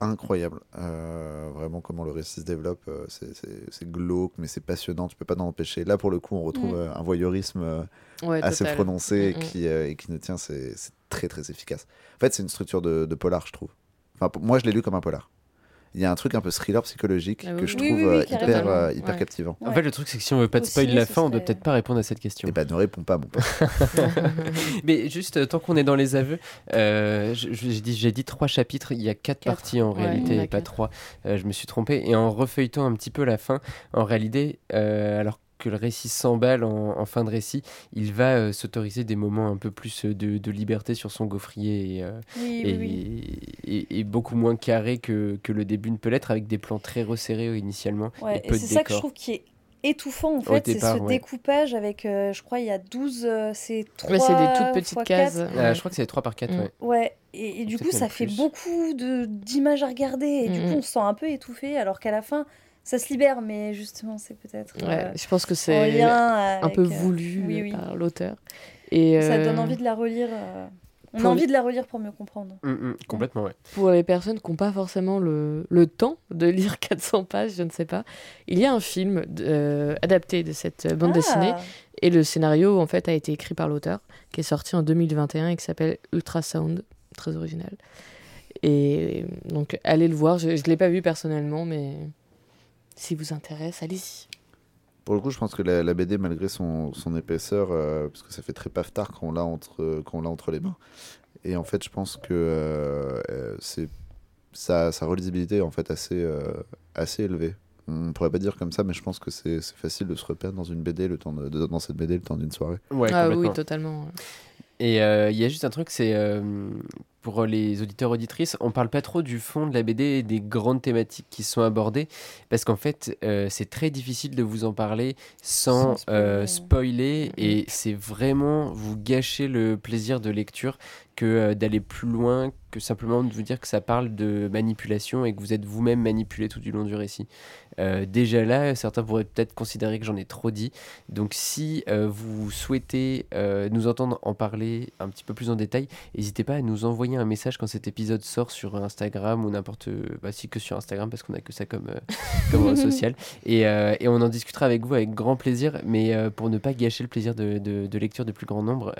incroyable. Euh, vraiment, comment le récit se développe, euh, c'est, glauque, mais c'est passionnant, tu peux pas t'en empêcher. Là, pour le coup, on retrouve Mm. euh, un voyeurisme euh, Ouais, assez total. prononcé et Mm, mm. qui, et qui nous tient, c'est, très très efficace. En fait, c'est une structure de, de polar, je trouve. Enfin, moi, je l'ai lu comme un polar. Il y a un truc un peu thriller psychologique Ah que je oui. trouve Oui, oui, euh, oui, hyper, euh, hyper Ouais. captivant. En fait, le truc, c'est que si on veut pas de Au spoil ciné, la fin, on doit peut-être pas répondre à cette question. Et bah, ne réponds pas, mon pote. Mais juste, euh, tant qu'on est dans les aveux, euh, j'ai dit, trois chapitres, il y a quatre, Quatre. parties en Ouais, réalité, et pas quatre. trois. Euh, je me suis trompé. Et en refeuilletant un petit peu la fin, en réalité, euh, alors que le récit s'emballe en, en fin de récit, il va euh, s'autoriser des moments un peu plus euh, de, de liberté sur son gaufrier et, euh, Oui, et, oui, oui. et- et beaucoup moins carré que, que le début ne peut l'être, avec des plans très resserrés initialement. Ouais, et et peu c'est ça que je trouve qui est étouffant en fait, c'est ce ouais. découpage avec, euh, je crois, il y a 12, euh, c'est 3 Ouais, c'est des toutes petites cases. Je crois que c'est 3 par 4, Mm. ouais. Ouais, et, et du coup, ça fait plus. beaucoup de d'images à regarder, et du Mhm. coup, on se sent un peu étouffé, alors qu'à la fin, ça se libère, mais justement, c'est peut-être Ouais, euh, je pense que c'est un peu avec, euh, voulu oui, euh, oui. par l'auteur. Et Ça euh, donne envie de la relire. euh, On pour a les- envie de la relire pour mieux comprendre. Mm, mm, complètement, ouais. pour les personnes qui n'ont pas forcément le, le temps de lire 400 pages, je ne sais pas, il y a un film euh, adapté de cette euh, bande Ah, dessinée et le scénario en fait a été écrit par l'auteur qui est sorti en 2021 et qui s'appelle Ultrasound, très original. Et donc allez le voir, je ne l'ai pas vu personnellement mais si vous intéresse, allez-y. Pour le coup, je pense que la, la BD, malgré son, son épaisseur, euh, parce que ça fait très paftard quand on l'a entre, quand on l'a entre les mains. Et en fait, je pense que euh, euh, c'est sa, sa relisibilité est en fait assez, euh, assez élevée. On pourrait pas dire comme ça, mais je pense que c'est facile de se reperdre dans une BD le temps de, de- dans cette BD le temps d'une soirée. Ouais, ah oui, totalement. Et euh, il y a juste un truc, c'est euh, pour les auditeurs auditrices, on parle pas trop du fond de la BD et des grandes thématiques qui sont abordées, parce qu'en fait, euh, c'est très difficile de vous en parler sans, Sans euh, spoiler. spoiler, et c'est vraiment vous gâcher le plaisir de lecture que euh, d'aller plus loin que simplement de vous dire que ça parle de manipulation et que vous êtes vous-même manipulé tout du long du récit. Euh, déjà là, certains pourraient peut-être considérer que j'en ai trop dit. Donc si euh, vous souhaitez euh, nous entendre en parler un petit peu plus en détail, n'hésitez pas à nous envoyer un message quand cet épisode sort sur Instagram ou n'importe... Bah si que sur Instagram parce qu'on a que ça comme, comme social. Et, et on en discutera avec vous avec grand plaisir. Mais pour ne pas gâcher le plaisir de, de- de lecture du plus grand nombre,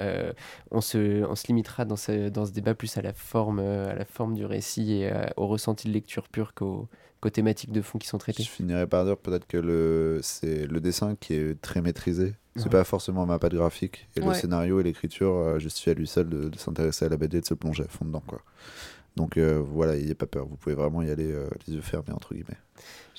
on, se, on se limitera dans ce, dans ce débat plus à la forme, euh, à la forme du récit et euh, au ressenti de lecture pure qu'aux qu'aux thématiques de fond qui sont Je traitées. finirais par dire peut-être que le, c'est le dessin qui est très maîtrisé. C'est Ouais. pas forcément ma patte graphique. Et le scénario et l'écriture euh, justifient à lui seul de, de s'intéresser à la BD et de se plonger à fond dedans. Quoi. Donc euh, voilà, n'ayez pas peur. Vous pouvez vraiment y aller euh, les yeux fermés, entre guillemets.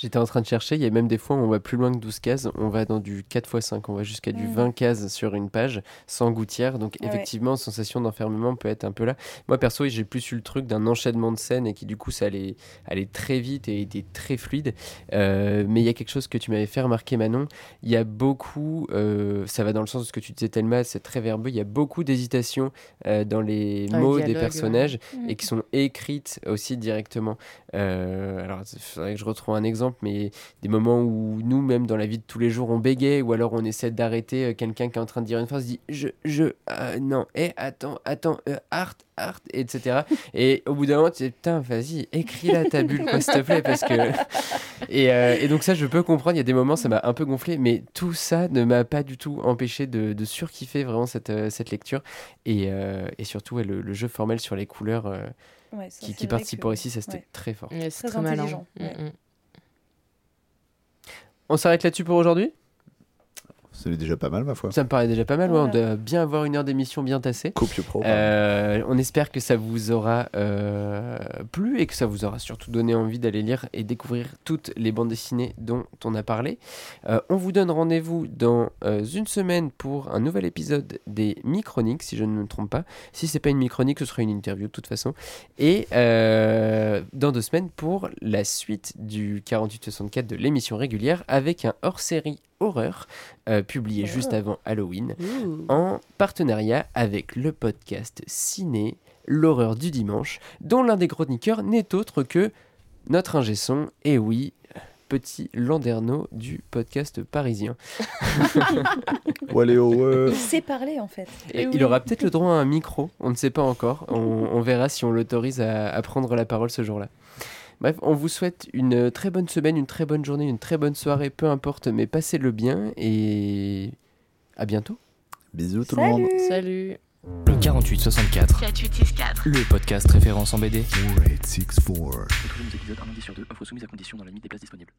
J'étais en train de chercher, il y a même des fois où on va plus loin que 12 cases, on va dans du 4x5, on va jusqu'à du Mm. 20 cases sur une page, sans gouttière, donc Ouais. effectivement, sensation d'enfermement peut être un peu là. Moi perso, j'ai plus eu le truc d'un enchaînement de scènes et qui du coup, ça allait, allait très vite et était très fluide. Euh, mais il y a quelque chose que tu m'avais fait remarquer Manon, il y a beaucoup, euh, ça va dans le sens de ce que tu disais Thelma, c'est très verbeux, il y a beaucoup d'hésitation euh, dans les Ah, mots des dialogue, personnages Mm. et qui sont écrites aussi directement. Alors, il faudrait que je retrouve un exemple. Exemple, mais des moments où nous, même dans la vie de tous les jours, on bégaye ou alors on essaie d'arrêter euh, quelqu'un qui est en train de dire une phrase, dit je, je, euh, non, et attends, attends, euh, art, art, etc. Et au bout d'un moment, tu dis putain, vas-y, écris-la ta bulle, s'il te plaît, parce que. Et, euh, et donc, ça, je peux comprendre, il y a des moments, ça m'a un peu gonflé, mais tout ça ne m'a pas du tout empêché de, de surkiffer vraiment cette, cette lecture. Et, euh, et surtout, ouais, le, le jeu formel sur les couleurs euh, Ouais, ça, qui, qui participe que- au récit, ça c'était ouais. très fort. Ouais, c'est Très très, malin. On s'arrête là-dessus pour aujourd'hui? C'est déjà pas mal, ma foi. Ça me paraît déjà pas mal, ouais, on doit bien avoir une heure d'émission bien tassée. Copieux pro. Euh, on espère que ça vous aura euh, plu et que ça vous aura surtout donné envie d'aller lire et découvrir toutes les bandes dessinées dont on a parlé. Euh, on vous donne rendez-vous dans euh, une semaine pour un nouvel épisode des Michroniques, si je ne me trompe pas. Si c'est pas une Michronique, ce sera une interview de toute façon. Et euh, dans deux semaines pour la suite du 48-64 de l'émission régulière avec un hors-série horreur euh, publié juste avant Halloween en partenariat avec le podcast Ciné, l'horreur du dimanche, dont l'un des chroniqueurs n'est autre que notre ingé son, et oui, petit Landerneau du podcast parisien. Il sait parler en fait. Eh Et oui. Il aura peut-être le droit à un micro, on ne sait pas encore, on, on verra si on l'autorise à, à prendre la parole ce jour-là. Bref, on vous souhaite une très bonne semaine, une très bonne journée, une très bonne soirée, peu importe, mais passez-le bien et à bientôt. Bisous tout le monde. Salut. Le 4864, 4864. le podcast référence en BD. Retrouvez nos épisodes un lundi sur deux, offre soumise à condition dans la limite des places disponibles.